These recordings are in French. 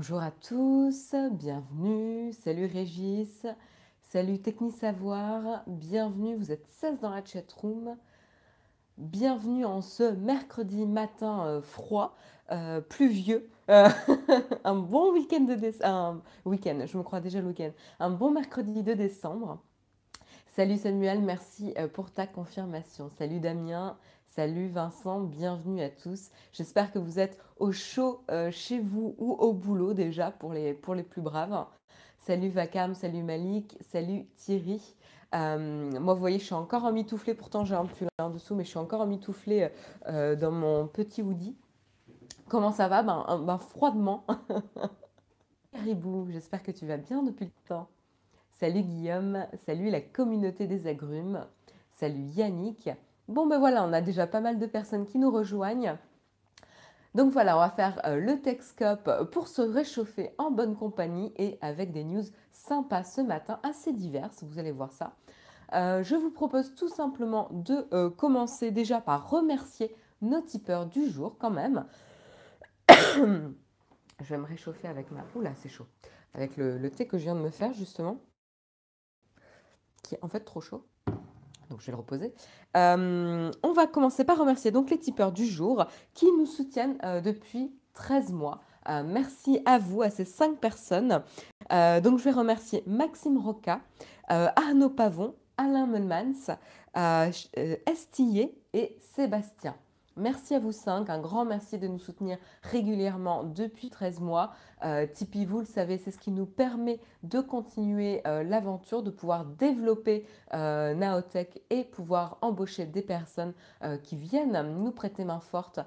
Bonjour à tous, bienvenue. Salut Régis, salut Technisavoir, bienvenue. Vous êtes 16 dans la chat room. Bienvenue en ce mercredi matin euh, froid, euh, pluvieux. Euh, un bon week-end de décembre. week-end, je me crois déjà le week-end. Un bon mercredi de décembre. Salut Samuel, merci pour ta confirmation. Salut Damien, Salut Vincent, bienvenue à tous. J'espère que vous êtes au chaud euh, chez vous ou au boulot déjà pour les, pour les plus braves. Salut Vakam, salut Malik, salut Thierry. Euh, moi, vous voyez, je suis encore en mitouflé, pourtant j'ai un pull en dessous, mais je suis encore en mitoufllé euh, dans mon petit hoodie. Comment ça va? Ben, ben froidement. Ribou, j'espère que tu vas bien depuis le temps. Salut Guillaume, salut la communauté des agrumes, salut Yannick. Bon, ben voilà, on a déjà pas mal de personnes qui nous rejoignent. Donc voilà, on va faire euh, le Texcope pour se réchauffer en bonne compagnie et avec des news sympas ce matin, assez diverses, vous allez voir ça. Euh, je vous propose tout simplement de euh, commencer déjà par remercier nos tipeurs du jour quand même. je vais me réchauffer avec ma... Oula, c'est chaud. Avec le thé que je viens de me faire justement, qui est en fait trop chaud donc je vais le reposer. Euh, on va commencer par remercier donc les tipeurs du jour qui nous soutiennent euh, depuis 13 mois. Euh, merci à vous, à ces 5 personnes. donc je vais remercier Maxime Roca, Arnaud Pavon, Alain Melmans, Estillé et Sébastien. Merci à vous cinq, un grand merci de nous soutenir régulièrement depuis 13 mois. Euh, Tipeee, vous le savez, c'est ce qui nous permet de continuer euh, l'aventure, de pouvoir développer euh, Naotech et pouvoir embaucher des personnes qui viennent nous prêter main forte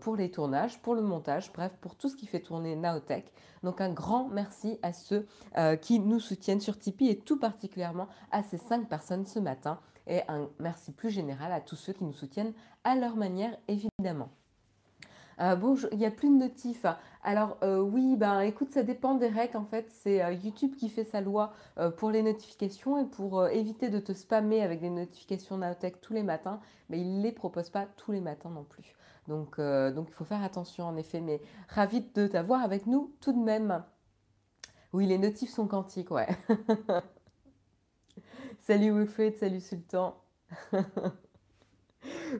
pour les tournages, pour le montage, bref, pour tout ce qui fait tourner Naotech. Donc un grand merci à ceux qui nous soutiennent sur Tipeee et tout particulièrement à ces cinq personnes ce matin et un merci plus général à tous ceux qui nous soutiennent à leur manière, évidemment. Euh, bon, il n'y a plus de notifs. Alors euh, oui, ben écoute, ça dépend des règles. En fait, c'est euh, YouTube qui fait sa loi pour les notifications et pour éviter de te spammer avec des notifications Naotech tous les matins, mais il ne les propose pas tous les matins non plus. Donc, donc il faut faire attention en effet. Mais ravi de t'avoir avec nous tout de même. Oui, les notifs sont quantiques, ouais. salut Wilfred, salut Sultan.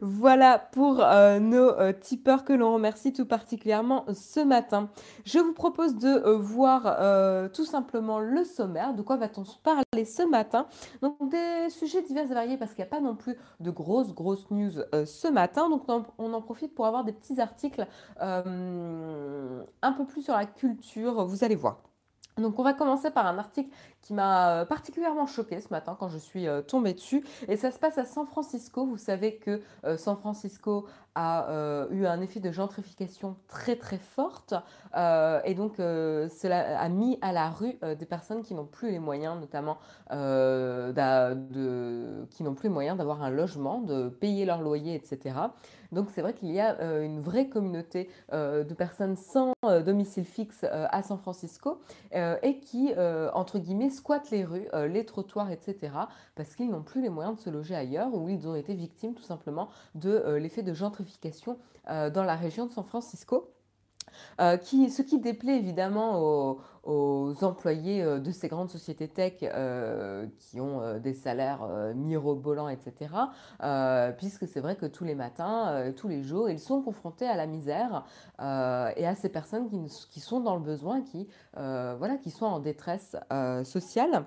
Voilà pour euh, nos euh, tipeurs que l'on remercie tout particulièrement ce matin. Je vous propose de euh, voir tout simplement le sommaire. De quoi va-t-on se parler ce matin? Donc des sujets divers et variés parce qu'il n'y a pas non plus de grosses, grosses news ce matin. Donc on en profite pour avoir des petits articles un peu plus sur la culture. Vous allez voir. Donc on va commencer par un article qui m'a euh, particulièrement choqué ce matin quand je suis euh, tombée dessus. Et ça se passe à San Francisco. Vous savez que euh, San Francisco a eu un effet de gentrification très très forte. et donc cela a mis à la rue des personnes qui n'ont plus les moyens, notamment qui n'ont plus les moyens d'avoir un logement, de payer leur loyer, etc. Donc c'est vrai qu'il y a une vraie communauté de personnes sans domicile fixe à San Francisco et qui, entre guillemets, squattent les rues, euh, les trottoirs, etc. parce qu'ils n'ont plus les moyens de se loger ailleurs ou ils ont été victimes tout simplement de euh, l'effet de gentrification euh, dans la région de San Francisco. qui, ce qui déplaît évidemment aux, employés de ces grandes sociétés tech qui ont des salaires mirobolants, etc. puisque c'est vrai que tous les matins, tous les jours, ils sont confrontés à la misère et à ces personnes qui, qui, sont dans le besoin, qui, voilà, qui sont en détresse sociale.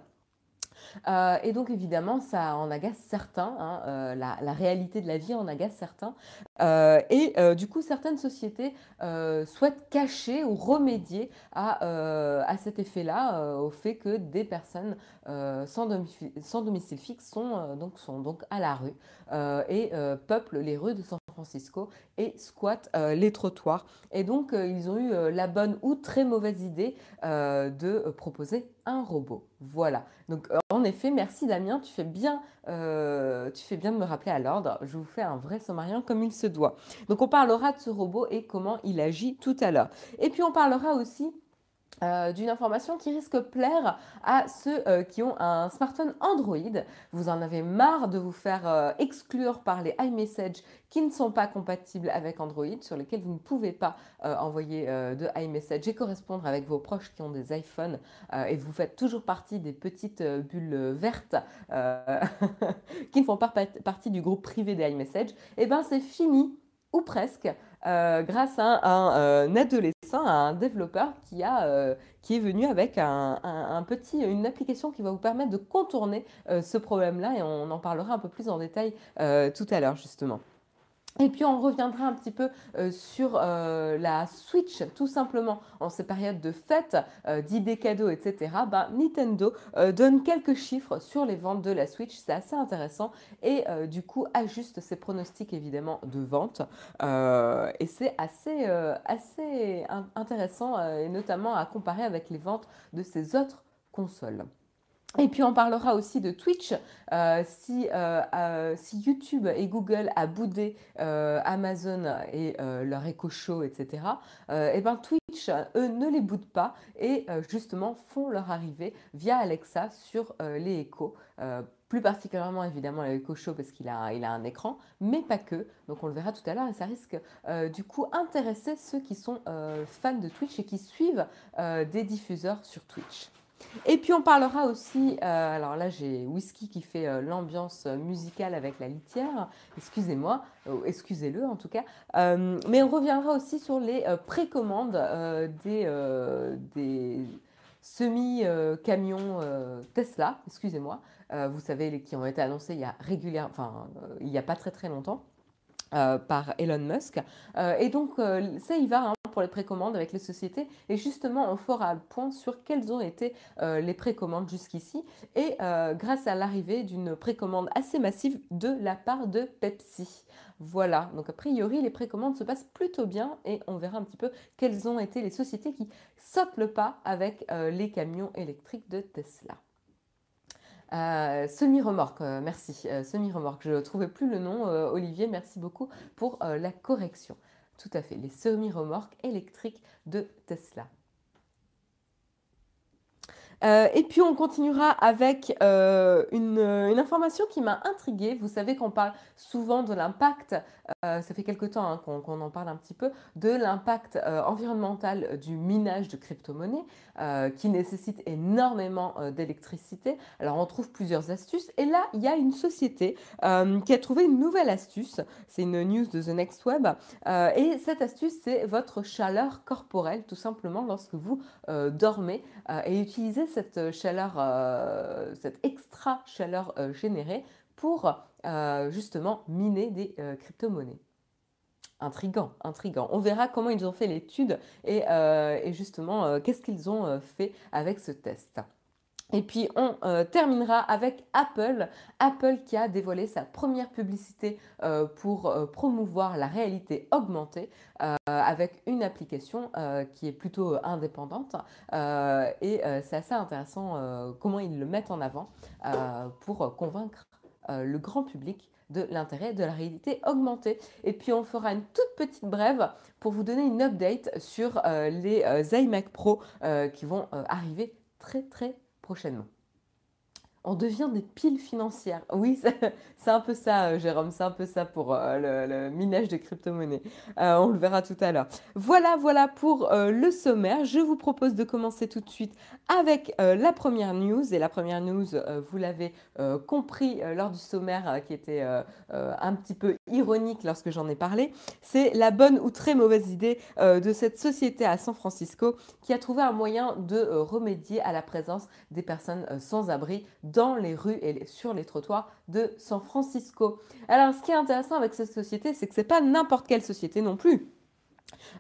Euh, et donc évidemment, ça en agace certains, hein, euh, la, réalité de la vie en agace certains. Euh, et du coup, certaines sociétés souhaitent cacher ou remédier à, à cet effet-là, au fait que des personnes sans, domicile, fixe sont, donc, sont donc à la rue et peuplent les rues de San Et squattent les trottoirs. Et donc, ils ont eu la bonne ou très mauvaise idée de proposer un robot. Voilà. Donc euh, en effet, merci Damien, tu fais bien, euh, tu fais bien de me rappeler à l'ordre. Je vous fais un vrai sommarien comme il se doit. Donc on parlera de ce robot et comment il agit tout à l'heure. Et puis on parlera aussi euh, d'une information qui risque plaire à ceux euh, qui ont un smartphone Android. Vous en avez marre de vous faire euh, exclure par les iMessage qui ne sont pas compatibles avec Android, sur lesquels vous ne pouvez pas envoyer de iMessage et correspondre avec vos proches qui ont des iPhones et vous faites toujours partie des petites bulles vertes qui ne font pas partie du groupe privé des iMessage. Et eh bien c'est fini ou presque, euh, grâce à un, adolescent, à un développeur qui, euh, est venu avec un, une application qui va vous permettre de contourner euh, ce problème-là et on en parlera un peu plus en détail tout à l'heure justement. Et puis on reviendra un petit peu euh, sur euh, la Switch, tout simplement en ces périodes de fêtes, euh, d'idées cadeaux, etc. Bah, Nintendo donne quelques chiffres sur les ventes de la Switch, c'est assez intéressant, et du coup ajuste ses pronostics évidemment de vente. et c'est assez, assez intéressant, et notamment à comparer avec les ventes de ses autres consoles. Et puis on parlera aussi de Twitch. Euh, si, euh, euh, si, YouTube et Google a boudé Amazon et leur Echo Show, etc., et eh ben Twitch, eux, ne les boudent pas et justement font leur arrivée via Alexa sur les Echo. plus particulièrement évidemment l'Echo Show parce qu'il a, il a un écran, mais pas que. Donc on le verra tout à l'heure et ça risque du coup intéresser ceux qui sont fans de Twitch et qui suivent des diffuseurs sur Twitch. Et puis on parlera aussi, euh, alors là j'ai Whisky qui fait euh, l'ambiance musicale avec la litière, excusez-moi, excusez-le en tout cas, euh, mais on reviendra aussi sur les précommandes des, des semi-camions Tesla, excusez-moi, vous savez, les, qui ont été annoncés il y a régulièrement, enfin il n'y a pas très très longtemps. Par Elon Musk. et donc, ça y va, hein, pour les précommandes avec les sociétés. Et justement, on fera le point sur quelles ont été euh, les précommandes jusqu'ici. Et euh, grâce à l'arrivée d'une précommande assez massive de la part de Pepsi. Voilà, donc a priori les précommandes se passent plutôt bien et on verra un petit peu quelles ont été les sociétés qui sautent le pas avec euh, les camions électriques de Tesla. Semi-remorque, merci. semi-remorque, je ne trouvais plus le nom, Olivier, merci beaucoup pour la correction. Tout à fait, les semi-remorques électriques de Tesla. Euh, et puis on continuera avec euh, une, information qui m'a intriguée. Vous savez qu'on parle souvent de l'impact, euh, ça fait quelque temps hein, qu'on en parle un petit peu, de l'impact environnemental du minage de crypto-monnaies qui nécessite énormément d'électricité. Alors on trouve plusieurs astuces et là il y a une société qui a trouvé une nouvelle astuce. C'est une news de The Next Web et cette astuce c'est votre chaleur corporelle tout simplement lorsque vous dormez et utilisez cette euh, chaleur, euh, cette extra chaleur euh, générée pour justement miner des crypto-monnaies. Intrigant, intrigant. On verra comment ils ont fait l'étude et, justement qu'est-ce qu'ils ont fait avec ce test. Et puis on terminera avec Apple. Apple qui a dévoilé sa première publicité pour promouvoir la réalité augmentée. Euh, avec une application euh, qui est plutôt indépendante. Euh, et c'est assez intéressant comment ils le mettent en avant pour convaincre le grand public de l'intérêt de la réalité augmentée. Et puis on fera une toute petite brève pour vous donner une update sur les iMac Pro qui vont arriver très très prochainement on devient des piles financières. Oui, c'est un peu ça, euh, Jérôme, c'est un peu ça pour euh, le, minage de crypto-monnaies. Euh, on le verra tout à l'heure. Voilà, voilà pour le sommaire. Je vous propose de commencer tout de suite avec la première news. Et la première news, vous l'avez compris lors du sommaire qui était un petit peu ironique lorsque j'en ai parlé. C'est la bonne ou très mauvaise idée de cette société à San Francisco qui a trouvé un moyen de remédier à la présence des personnes sans abri dans les rues et sur les trottoirs de San Francisco. Alors, ce qui est intéressant avec cette société, c'est que ce n'est pas n'importe quelle société non plus.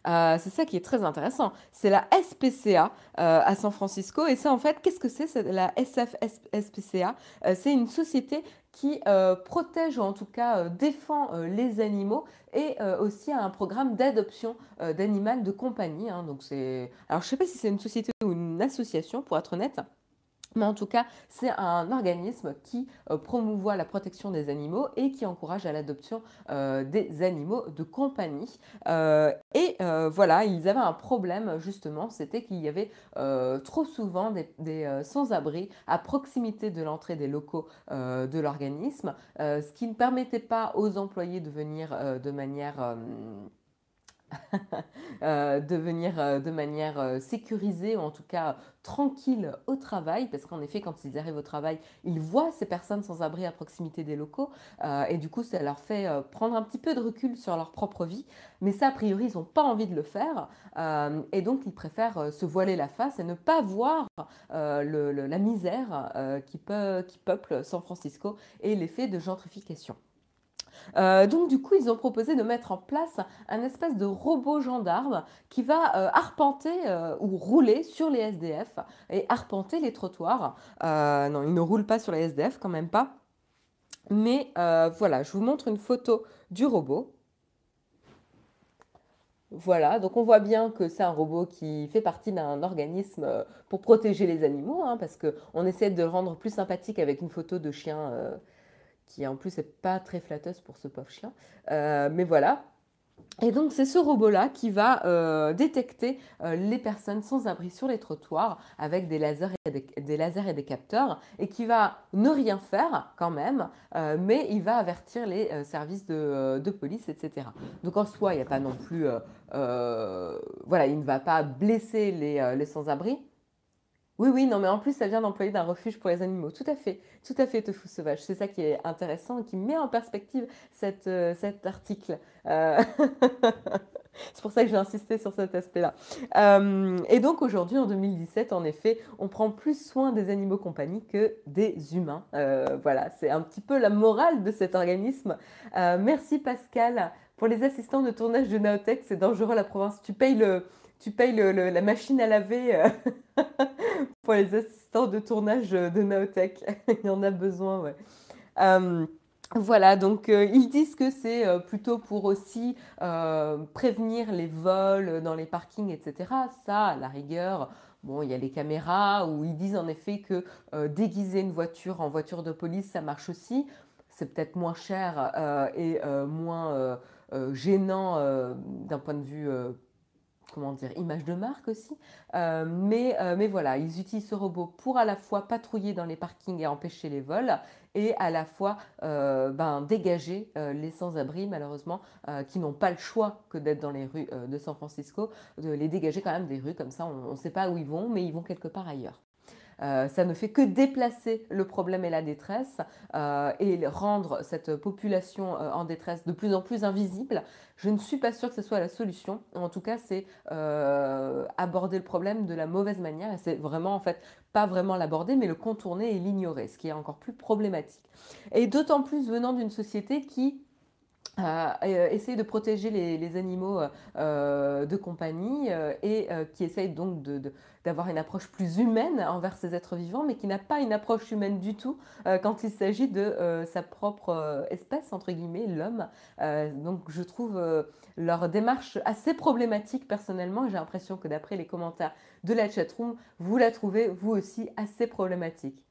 Euh, c'est ça qui est très intéressant. C'est la SPCA euh, à San Francisco. Et ça, en fait, qu'est-ce que c'est la SFSPCA euh, C'est une société qui protège ou en tout cas défend les animaux et aussi a un programme d'adoption d'animal de compagnie. Hein. donc c'est, alors je ne sais pas si c'est une société ou une association, pour être honnête. Mais en tout cas, c'est un organisme qui euh, promouvoit la protection des animaux et qui encourage à l'adoption euh, des animaux de compagnie. Euh, et voilà, ils avaient un problème justement, c'était qu'il y avait trop souvent des, sans-abri à proximité de l'entrée des locaux de l'organisme, ce qui ne permettait pas aux employés de venir de manière Euh, de venir euh, de manière euh, sécurisée ou en tout cas tranquille au travail, parce qu'en effet, quand ils arrivent au travail, ils voient ces personnes sans abri à proximité des locaux, et du coup, ça leur fait prendre un petit peu de recul sur leur propre vie, mais ça, a priori, ils n'ont pas envie de le faire, et donc ils préfèrent se voiler la face et ne pas voir la misère qui, qui peuple San Francisco et l'effet de gentrification. Euh, donc du coup, ils ont proposé de mettre en place un espèce de robot gendarme qui va euh, arpenter euh, ou rouler sur les SDF et arpenter les trottoirs. non, il ne roule pas sur les SDF quand même pas. Mais voilà, je vous montre une photo du robot. Voilà, donc on voit bien que c'est un robot qui fait partie d'un organisme pour protéger les animaux, hein, parce qu'on essaie de le rendre plus sympathique avec une photo de chien qui en plus n'est pas très flatteuse pour ce pauvre chien. Euh, mais voilà. Et donc c'est ce robot-là qui va euh, détecter euh, les personnes sans abri sur les trottoirs avec des lasers, et des, capteurs et qui va ne rien faire quand même, mais il va avertir les services de, de, police, etc. Donc en soi, il n'y a pas non plus... voilà, il ne va pas blesser les, les sans-abri, oui, oui, non, mais en plus, ça vient d'employer d'un refuge pour les animaux. Tout à fait, tout à fait, Tofu Sauvage. C'est ça qui est intéressant et qui met en perspective euh, cet article. Euh, c'est pour ça que j'ai insisté sur cet aspect-là. Euh, et donc aujourd'hui, en 2017, en effet, on prend plus soin des animaux compagnie que des humains. voilà, c'est un petit peu la morale de cet organisme. merci Pascal. Pour les assistants de tournage de Naotech, c'est dangereux la province. Tu payes le tu payes la machine à laver pour les assistants de tournage de Naotech. Il y en a besoin. Euh, voilà, donc euh, ils disent que c'est plutôt pour aussi prévenir les vols dans les parkings, etc. Ça, à la rigueur, bon, il y a les caméras où ils disent en effet que déguiser une voiture en voiture de police, ça marche aussi. C'est peut-être moins cher et moins gênant d'un point de vue comment dire, image de marque aussi. Euh, mais, euh, mais voilà, ils utilisent ce robot pour à la fois patrouiller dans les parkings et empêcher les vols, et à la fois euh, ben, dégager les sans-abri, malheureusement, qui n'ont pas le choix que d'être dans les rues de San Francisco, de les dégager quand même des rues, comme ça on ne sait pas où ils vont, mais ils vont quelque part ailleurs. Euh, ça ne fait que déplacer le problème et la détresse euh, et rendre cette population euh, en détresse de plus en plus invisible. Je ne suis pas sûre que ce soit la solution. En tout cas, c'est aborder le problème de la mauvaise manière c'est vraiment en fait pas vraiment l'aborder, mais le contourner et l'ignorer, ce qui est encore plus problématique. Et d'autant plus venant d'une société qui euh, essayer de protéger les, animaux euh, de compagnie euh, et qui essaye donc d'avoir une approche plus humaine envers ces êtres vivants, mais qui n'a pas une approche humaine du tout quand il s'agit de sa propre espèce, entre guillemets, l'homme. donc je trouve leur démarche assez problématique personnellement. J'ai l'impression que d'après les commentaires de la chatroom, vous la trouvez vous aussi assez problématique.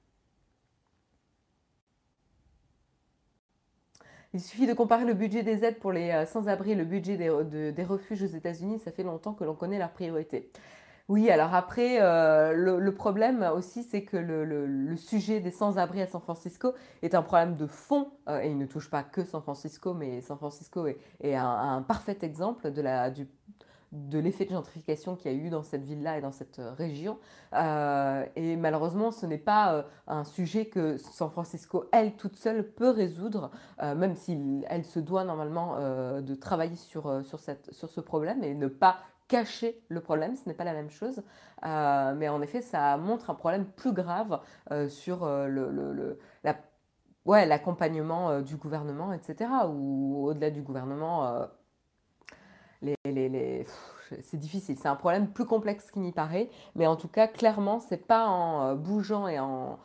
Il suffit de comparer le budget des aides pour les euh, sans-abri et le budget des, refuges aux États-Unis. Ça fait longtemps que l'on connaît leurs priorités. Oui, alors après, euh, le, problème aussi, c'est que le, sujet des sans-abri à San Francisco est un problème de fond, euh, et il ne touche pas que San Francisco, mais San Francisco est, un, parfait exemple de la, du, de l'effet de gentrification qu'il y a eu dans cette ville-là et dans cette euh, région. Euh, et malheureusement, ce n'est pas euh, un sujet que San Francisco, elle, toute seule, peut résoudre, même si elle se doit normalement de travailler sur, sur, cette, sur ce problème et ne pas cacher le problème, ce n'est pas la même chose. mais en effet, ça montre un problème plus grave sur le, le, la, ouais, l'accompagnement du gouvernement, etc. Ou au-delà du gouvernement c'est difficile. C'est un problème plus complexe qu'il n'y paraît. Mais en tout cas, clairement, c'est pas en euh, bougeant et en,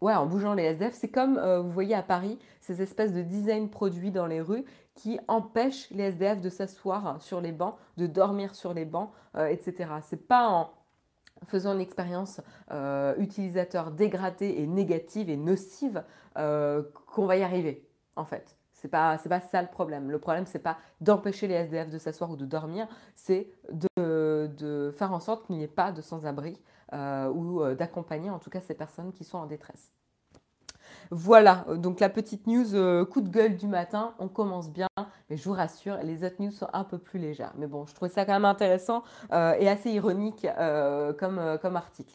ouais, en bougeant les SDF. C'est comme, euh, vous voyez à Paris, ces espèces de design produits dans les rues qui empêchent les SDF de s'asseoir sur les bancs, de dormir sur les bancs, euh, etc. C'est pas en faisant une expérience utilisateur dégradée et négative et nocive, qu'on va y arriver, en fait. C'est pas, pas ça le problème. Le problème, c'est pas d'empêcher les SDF de s'asseoir ou de dormir, c'est de, faire en sorte qu'il n'y ait pas de sans-abri euh, ou euh, d'accompagner en tout cas ces personnes qui sont en détresse. Voilà, donc la petite news euh, coup de gueule du matin, on commence bien, mais je vous rassure, les autres news sont un peu plus légères. Mais bon, je trouvais ça quand même intéressant et assez ironique comme, comme article.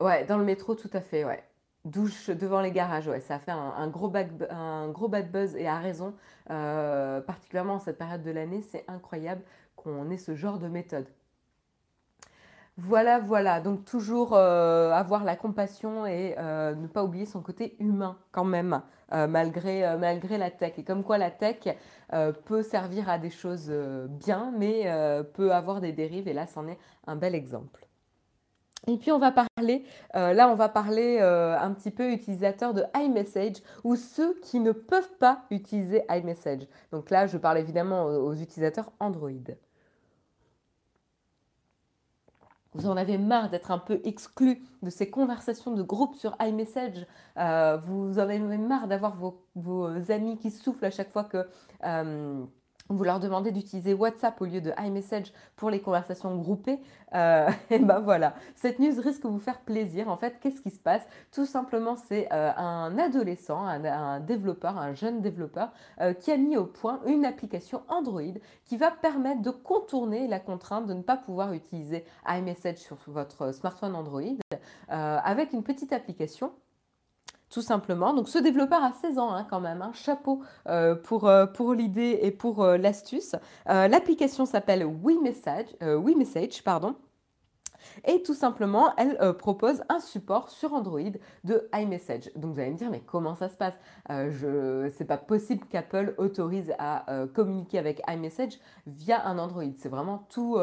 Ouais, dans le métro, tout à fait, ouais douche devant les garages, ça fait un, gros, un gros bad buzz et a raison, euh, particulièrement en cette période de l'année, c'est incroyable qu'on ait ce genre de méthode. Voilà, voilà, donc toujours euh, avoir la compassion et euh, ne pas oublier son côté humain quand même, malgré, malgré la tech. Et comme quoi la tech peut servir à des choses bien, mais peut avoir des dérives, et là, c'en est un bel exemple. Et puis on va parler, euh, là on va parler euh, un petit peu utilisateurs de iMessage ou ceux qui ne peuvent pas utiliser iMessage. Donc là je parle évidemment aux, utilisateurs Android. Vous en avez marre d'être un peu exclu de ces conversations de groupe sur iMessage. Euh, vous en avez marre d'avoir vos, vos, amis qui soufflent à chaque fois que vous leur demandez d'utiliser WhatsApp au lieu de iMessage pour les conversations groupées, euh, et ben voilà, cette news risque de vous faire plaisir. En fait, qu'est-ce qui se passe? Tout simplement, c'est euh, un adolescent, un, développeur, un jeune développeur, euh, qui a mis au point une application Android qui va permettre de contourner la contrainte de ne pas pouvoir utiliser iMessage sur votre smartphone Android avec une petite application tout simplement. Donc ce développeur a 16 ans hein, quand même, un chapeau euh, pour, euh, pour l'idée et pour euh, l'astuce. L'application s'appelle WeMessage, WeMessage pardon. Et tout simplement, elle propose un support sur Android de iMessage. Donc vous allez me dire, mais comment ça se passe? Ce n'est pas possible qu'Apple autorise à communiquer avec iMessage via un Android. C'est vraiment tout,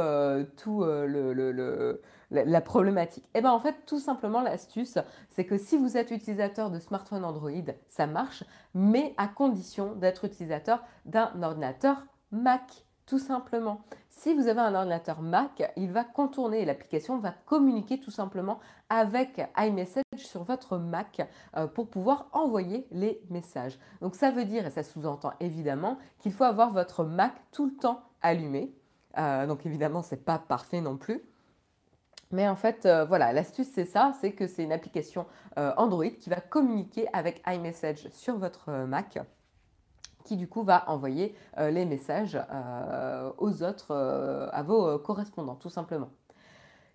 tout le la, problématique Eh bien en fait, tout simplement, l'astuce, c'est que si vous êtes utilisateur de smartphone Android, ça marche, mais à condition d'être utilisateur d'un ordinateur Mac, tout simplement. Si vous avez un ordinateur Mac, il va contourner, l'application va communiquer tout simplement avec iMessage sur votre Mac euh, pour pouvoir envoyer les messages. Donc ça veut dire, et ça sous-entend évidemment, qu'il faut avoir votre Mac tout le temps allumé. Euh, donc évidemment, ce n'est pas parfait non plus. Mais en fait, euh, voilà, l'astuce c'est ça, c'est que c'est une application euh, Android qui va communiquer avec iMessage sur votre euh, Mac, qui du coup va envoyer les messages aux autres, à vos correspondants, tout simplement.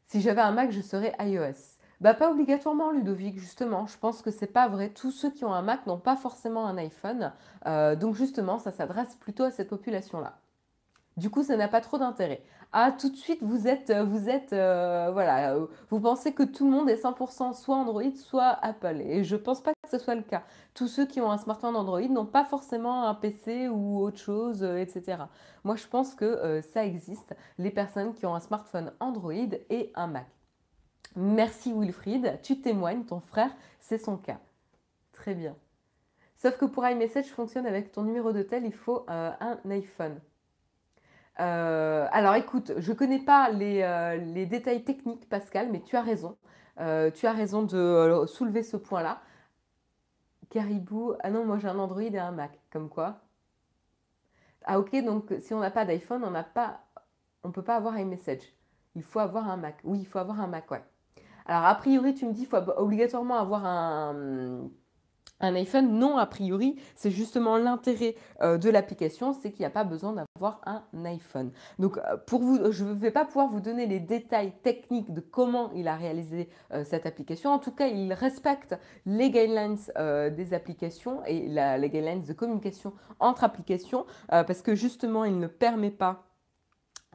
Si j'avais un Mac, je serais iOS. Bah pas obligatoirement Ludovic, justement. Je pense que c'est pas vrai. Tous ceux qui ont un Mac n'ont pas forcément un iPhone. donc justement, ça s'adresse plutôt à cette population-là. Du coup, ça n'a pas trop d'intérêt. Ah, tout de suite, vous êtes, euh, vous êtes, euh, voilà, euh, vous pensez que tout le monde est 100% soit Android, soit Apple. Et je pense pas que ce soit le cas. Tous ceux qui ont un smartphone Android n'ont pas forcément un PC ou autre chose, etc. Moi, je pense que ça existe, les personnes qui ont un smartphone Android et un Mac. Merci Wilfried, tu témoignes, ton frère, c'est son cas. Très bien. Sauf que pour iMessage fonctionne avec ton numéro de tel, il faut un iPhone. Euh, alors écoute, je ne connais pas euh, les, détails techniques, Pascal, mais tu as raison. Euh, tu as raison de soulever ce point-là. Caribou, ah non, moi j'ai un Android et un Mac, comme quoi? Ah ok, donc si on n'a pas d'iPhone, on n'a pas, on peut pas avoir iMessage. Il faut avoir un Mac. Oui, il faut avoir un Mac, ouais. Alors a priori, tu me dis, qu'il faut obligatoirement avoir un un iPhone, non, a priori, c'est justement l'intérêt euh, de l'application, c'est qu'il n'y a pas besoin d'avoir un iPhone. Donc, euh, pour vous, je ne vais pas pouvoir vous donner les détails techniques de comment il a réalisé euh, cette application. En tout cas, il respecte les guidelines des applications et les guidelines de communication entre applications, parce que justement, il ne permet pas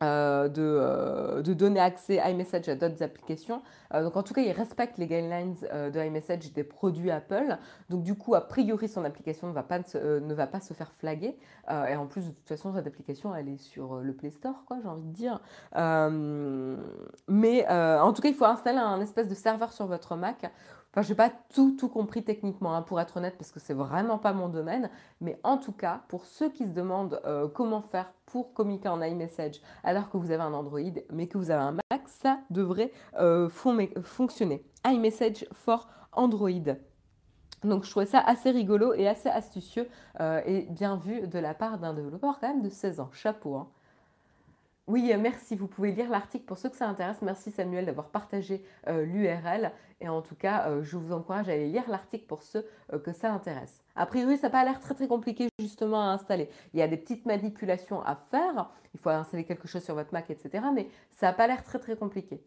euh, euh, de, donner accès à iMessage à d'autres applications. Euh, donc en tout cas, il respecte les guidelines de iMessage des produits Apple. Donc du coup, a priori, son application ne va pas, ne va pas se faire flaguer. et en plus, de toute façon, cette application, elle est sur le Play Store, quoi, j'ai envie de dire. mais en tout cas, il faut installer un espèce de serveur sur votre Mac Je n'ai pas tout, tout compris techniquement, hein, pour être honnête, parce que c'est vraiment pas mon domaine. Mais en tout cas, pour ceux qui se demandent euh, comment faire pour communiquer en iMessage alors que vous avez un Android, mais que vous avez un Mac, ça devrait euh, fonctionner. iMessage for Android. Donc je trouvais ça assez rigolo et assez astucieux euh, et bien vu de la part d'un développeur quand même de 16 ans. Chapeau. Hein. Oui, euh, merci. Vous pouvez lire l'article pour ceux que ça intéresse. Merci Samuel d'avoir partagé euh, l'URL. Et en tout cas, je vous encourage à aller lire l'article pour ceux que ça intéresse. A priori, ça n'a pas l'air très très compliqué justement à installer. Il y a des petites manipulations à faire. Il faut installer quelque chose sur votre Mac, etc. Mais ça n'a pas l'air très très compliqué.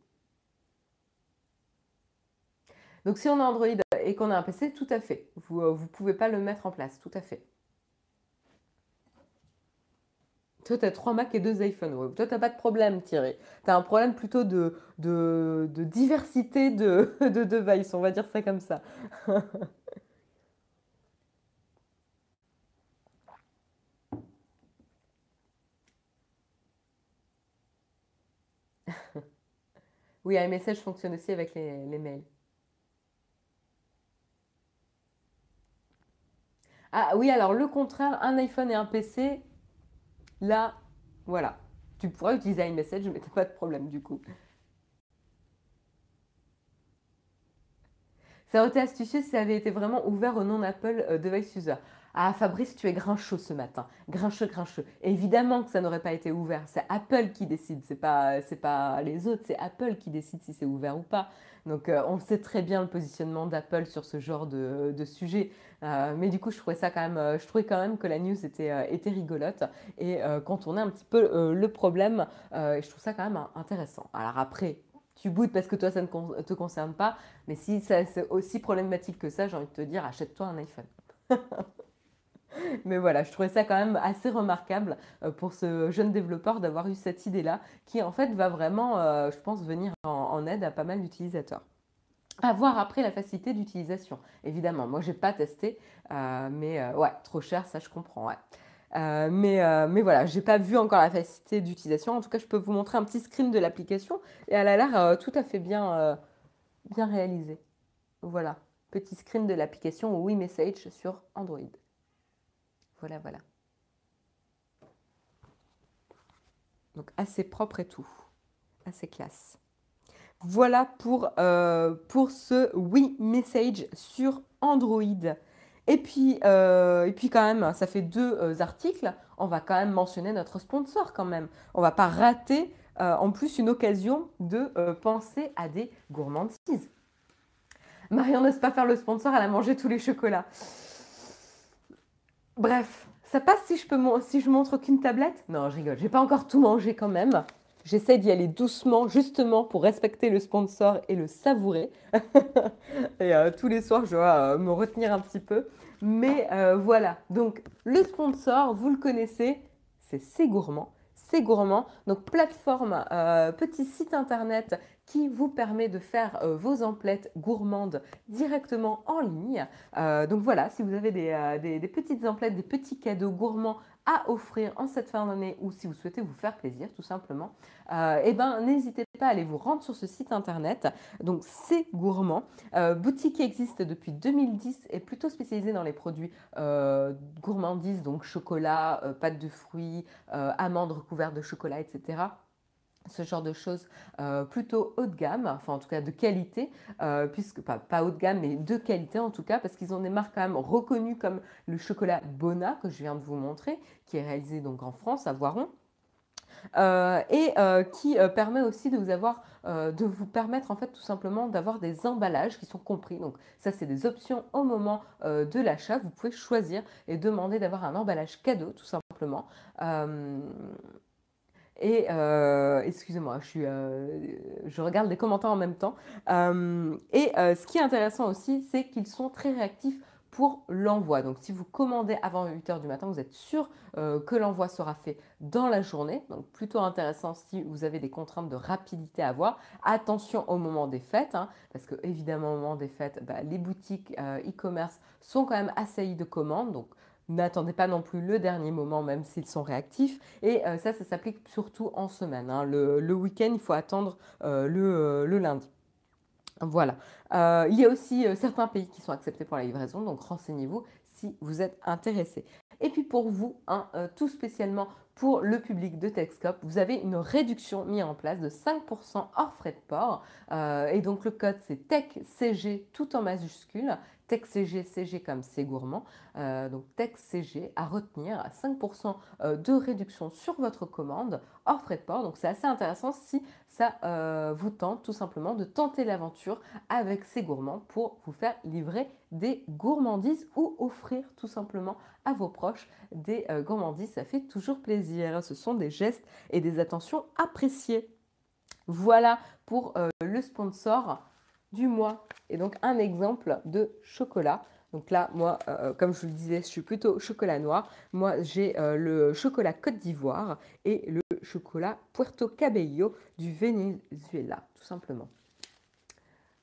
Donc si on a Android et qu'on a un PC, tout à fait. Vous ne euh, pouvez pas le mettre en place, tout à fait. Toi, tu as trois Mac et deux iPhones. Toi, tu pas de problème, Thierry. Tu as un problème plutôt de, de, diversité de, de devices, on va dire ça comme ça. oui, iMessage fonctionne aussi avec les mails. Ah oui, alors le contraire, un iPhone et un PC, là, voilà. Tu pourrais utiliser iMessage, mais t'as pas de problème du coup. Ça aurait été astucieux si ça avait été vraiment ouvert au non-Apple euh, device user. Ah Fabrice, tu es grincheux ce matin. Grincheux, grincheux. Évidemment que ça n'aurait pas été ouvert. C'est Apple qui décide. C'est pas, c'est pas les autres. C'est Apple qui décide si c'est ouvert ou pas. Donc euh, on sait très bien le positionnement d'Apple sur ce genre de, sujet. Euh, mais du coup, je trouvais ça quand même, euh, je trouvais quand même que la news était, était rigolote et quand on a un petit peu le problème, je trouve ça quand même intéressant. Alors après, tu boudes parce que toi, ça ne te concerne pas. Mais si c'est aussi problématique que ça, j'ai envie de te dire, achète-toi un iPhone. Mais voilà, je trouvais ça quand même assez remarquable euh, pour ce jeune développeur d'avoir eu cette idée-là, qui en fait va vraiment, euh, je pense, venir en, aide à pas mal d'utilisateurs. À voir après la facilité d'utilisation, évidemment. Moi, je n'ai pas testé, euh, mais ouais, trop cher, ça je comprends. mais, mais voilà, j'ai pas vu encore la facilité d'utilisation. En tout cas, je peux vous montrer un petit screen de l'application et elle a l'air tout à fait bien, bien réalisée. Voilà, petit screen de l'application WeMessage sur Android. Voilà, voilà. Donc assez propre et tout. Assez classe. Voilà pour, euh, ce Oui Message sur Android. Et puis, euh, quand même, ça fait deux euh, articles. On va quand même mentionner notre sponsor quand même. On va pas rater en plus une occasion de penser à des gourmandises. Marion n'ose pas faire le sponsor, elle a mangé tous les chocolats. Bref, ça passe si je, montre qu'une tablette Non, je rigole, j'ai pas encore tout mangé quand même. J'essaie d'y aller doucement, justement pour respecter le sponsor et le savourer. et euh, tous les soirs, je dois euh, me retenir un petit peu. Mais euh, voilà, donc le sponsor, vous le connaissez, c'est C'est Gourmand. C'est Gourmand, donc plateforme, petit site internet qui vous permet de faire euh, vos emplettes gourmandes directement en ligne. Euh, donc voilà, si vous avez euh, des, petites emplettes, des petits cadeaux gourmands à offrir en cette fin d'année ou si vous souhaitez vous faire plaisir tout simplement, eh ben, n'hésitez pas à aller vous rendre sur ce site internet. Donc c'est gourmand. boutique qui existe depuis 2010 est plutôt spécialisée dans les produits gourmandises, donc chocolat, pâte de fruits, amandes recouvertes de chocolat, etc ce genre de choses euh, plutôt haut de gamme, enfin en tout cas de qualité, euh, puisque pas, haut de gamme mais de qualité en tout cas, parce qu'ils ont des marques quand même reconnues comme le chocolat Bona que je viens de vous montrer, qui est réalisé donc en France à Voiron. Euh, et qui permet aussi de vous avoir, de vous permettre en fait tout simplement d'avoir des emballages qui sont compris. Donc ça c'est des options au moment de l'achat. Vous pouvez choisir et demander d'avoir un emballage cadeau tout simplement. Et euh, excusez-moi, je, euh, je regarde les commentaires en même temps. Euh, et ce qui est intéressant aussi, c'est qu'ils sont très réactifs pour l'envoi. Donc si vous commandez avant 8h du matin, vous êtes sûr que l'envoi sera fait dans la journée. Donc plutôt intéressant si vous avez des contraintes de rapidité à avoir. Attention au moment des fêtes, hein, parce que évidemment au moment des fêtes, bah, les boutiques e-commerce sont quand même assaillies de commandes. Donc N'attendez pas non plus le dernier moment, même s'ils sont réactifs. Et euh, ça, ça s'applique surtout en semaine. Hein. Le, week-end, il faut attendre euh, le, euh, le, lundi. Voilà. Il y a aussi certains pays qui sont acceptés pour la livraison, donc renseignez-vous si vous êtes intéressé. Et puis pour vous, hein, tout spécialement pour le public de Texcop, vous avez une réduction mise en place de 5% hors frais de port. et donc le code c'est TECCG tout en majuscule. TechCG, CG comme c'est gourmand. Euh, donc TechCG à retenir à 5% euh, de réduction sur votre commande hors frais de port. Donc c'est assez intéressant si ça euh, vous tente tout simplement de tenter l'aventure avec ces gourmands pour vous faire livrer des gourmandises ou offrir tout simplement à vos proches des gourmandises. Ça fait toujours plaisir. Ce sont des gestes et des attentions appréciées. Voilà pour le sponsor du mois. Et donc un exemple de chocolat. Donc là, moi, euh, comme je vous le disais, je suis plutôt chocolat noir. Moi, j'ai euh, le chocolat Côte d'Ivoire et le chocolat Puerto Cabello du Venezuela, tout simplement.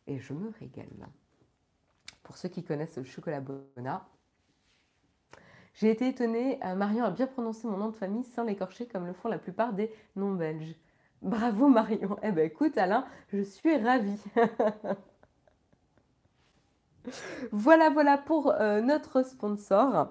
Et je me régale. Pour ceux qui connaissent le chocolat Bona, j'ai été étonnée, euh, Marion a bien prononcé mon nom de famille sans l'écorcher comme le font la plupart des non-belges. Bravo Marion. Eh bien écoute Alain, je suis ravie. voilà, voilà pour euh, notre sponsor.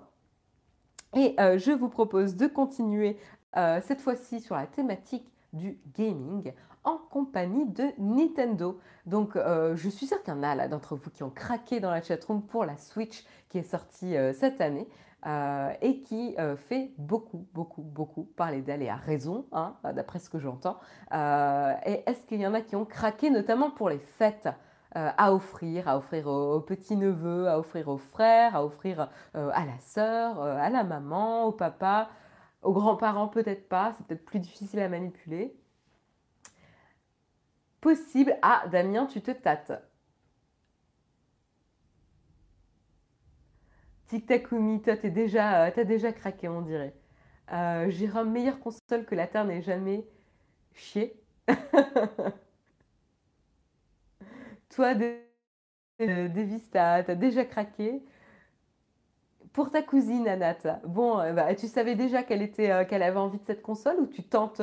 Et euh, je vous propose de continuer euh, cette fois-ci sur la thématique du gaming en compagnie de Nintendo. Donc je suis sûre qu'il y en a là d'entre vous qui ont craqué dans la chatroom pour la Switch qui est sortie cette année. Euh, et qui euh, fait beaucoup, beaucoup, beaucoup parler d'elle et à raison, hein, d'après ce que j'entends. Euh, et est-ce qu'il y en a qui ont craqué, notamment pour les fêtes à offrir, à offrir aux, petits-neveux, à offrir aux frères, à offrir à la sœur, à la maman, au papa, aux grands-parents peut-être pas, c'est peut-être plus difficile à manipuler. Possible. Ah, Damien, tu te tâtes. Tic Takumi, toi, t'es déjà, euh, t'as déjà craqué, on dirait. Euh, meilleure console que la Terre n'ait jamais chié. toi, Davis, t'as as déjà craqué. Pour ta cousine, Anat, bon, euh, bah, tu savais déjà qu'elle qu'elle avait envie de cette console ou tu tentes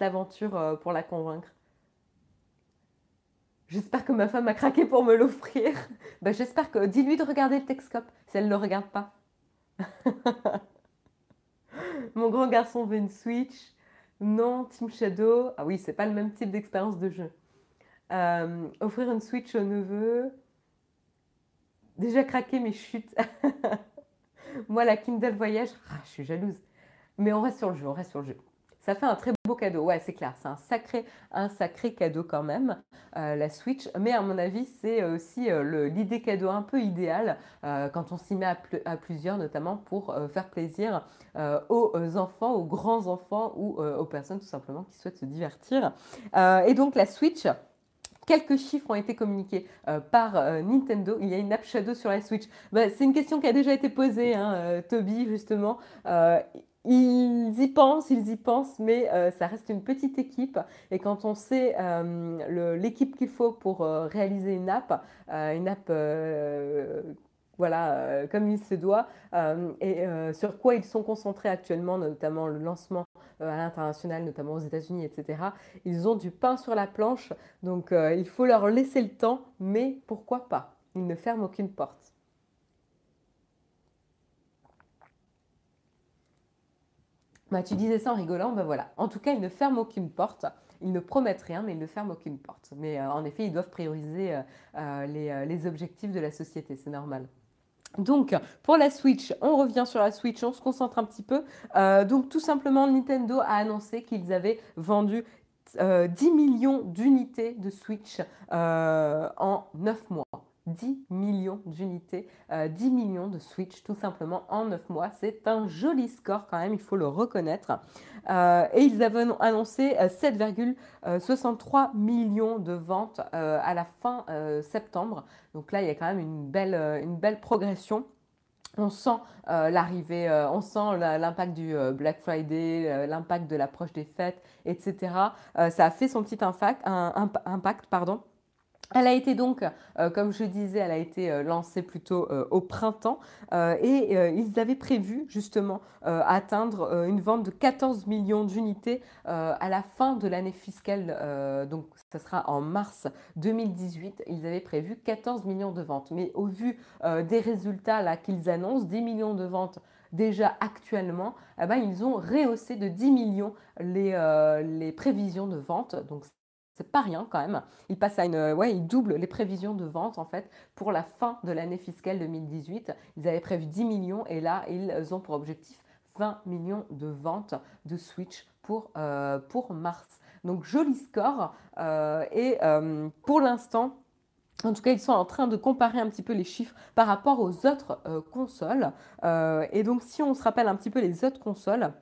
l'aventure pour la convaincre? J'espère que ma femme a craqué pour me l'offrir. Ben, J'espère que. Dis-lui de regarder le Texcope si elle ne le regarde pas. Mon grand garçon veut une Switch. Non, Team Shadow. Ah oui, c'est pas le même type d'expérience de jeu. Euh, offrir une Switch au neveu. Déjà craqué, mais chute. Moi, la Kindle Voyage, ah, je suis jalouse. Mais on reste sur le jeu, on reste sur le jeu. Ça fait un très beau cadeau, ouais, c'est clair, c'est un sacré, un sacré cadeau quand même, euh, la Switch. Mais à mon avis, c'est aussi euh, l'idée cadeau un peu idéale euh, quand on s'y met à, plusieurs, notamment pour faire plaisir aux enfants, aux grands enfants ou aux personnes tout simplement qui souhaitent se divertir. et donc la Switch. Quelques chiffres ont été communiqués par Nintendo. Il y a une app Shadow sur la Switch. Bah, c'est une question qui a déjà été posée, hein, Toby, justement. Ils y pensent, ils y pensent, mais euh, ça reste une petite équipe. Et quand on sait euh, l'équipe qu'il faut pour euh, réaliser une app, une app voilà, comme il se doit, et sur quoi ils sont concentrés actuellement, notamment le lancement à l'international, notamment aux États-Unis, etc. Ils ont du pain sur la planche, donc il faut leur laisser le temps, mais pourquoi pas? Ils ne ferment aucune porte. Bah, tu disais ça en rigolant, ben voilà. En tout cas, ils ne ferment aucune porte. Ils ne promettent rien, mais ils ne ferment aucune porte. Mais euh, en effet, ils doivent prioriser euh, euh, les, objectifs de la société, c'est normal. Donc, pour la Switch, on revient sur la Switch, on se concentre un petit peu. donc, tout simplement, Nintendo a annoncé qu'ils avaient vendu 10 millions d'unités de Switch en 9 mois. 10 millions d'unités, 10 euh, millions de Switch tout simplement en 9 mois. C'est un joli score quand même, il faut le reconnaître. Euh, et ils avaient annoncé 7,63 euh, millions de ventes à la fin septembre. Donc là, il y a quand même une belle, progression. On sent l'arrivée, on sent l'impact du Black Friday, l'impact de l'approche des fêtes, etc. ça a fait son petit impact, impact pardon. Elle a été donc, euh, comme je disais, elle a été euh, lancée plutôt euh, au printemps et ils avaient prévu justement atteindre une vente de 14 millions d'unités à la fin de l'année fiscale. donc, ça sera en mars 2018. Ils avaient prévu 14 millions de ventes. Mais au vu des résultats qu'ils annoncent, 10 millions de ventes déjà actuellement, eh ben, ils ont rehaussé de 10 millions les, les prévisions de vente. Donc, c'est pas rien quand même. Il passe à une, ouais, il double les prévisions de vente en fait pour la fin de l'année fiscale 2018. Ils avaient prévu 10 millions et là ils ont pour objectif 20 millions de ventes de Switch pour, euh, mars. Donc joli score euh, et euh, pour l'instant. En tout cas, ils sont en train de comparer un petit peu les chiffres par rapport aux autres consoles. et donc, si on se rappelle un petit peu les autres consoles,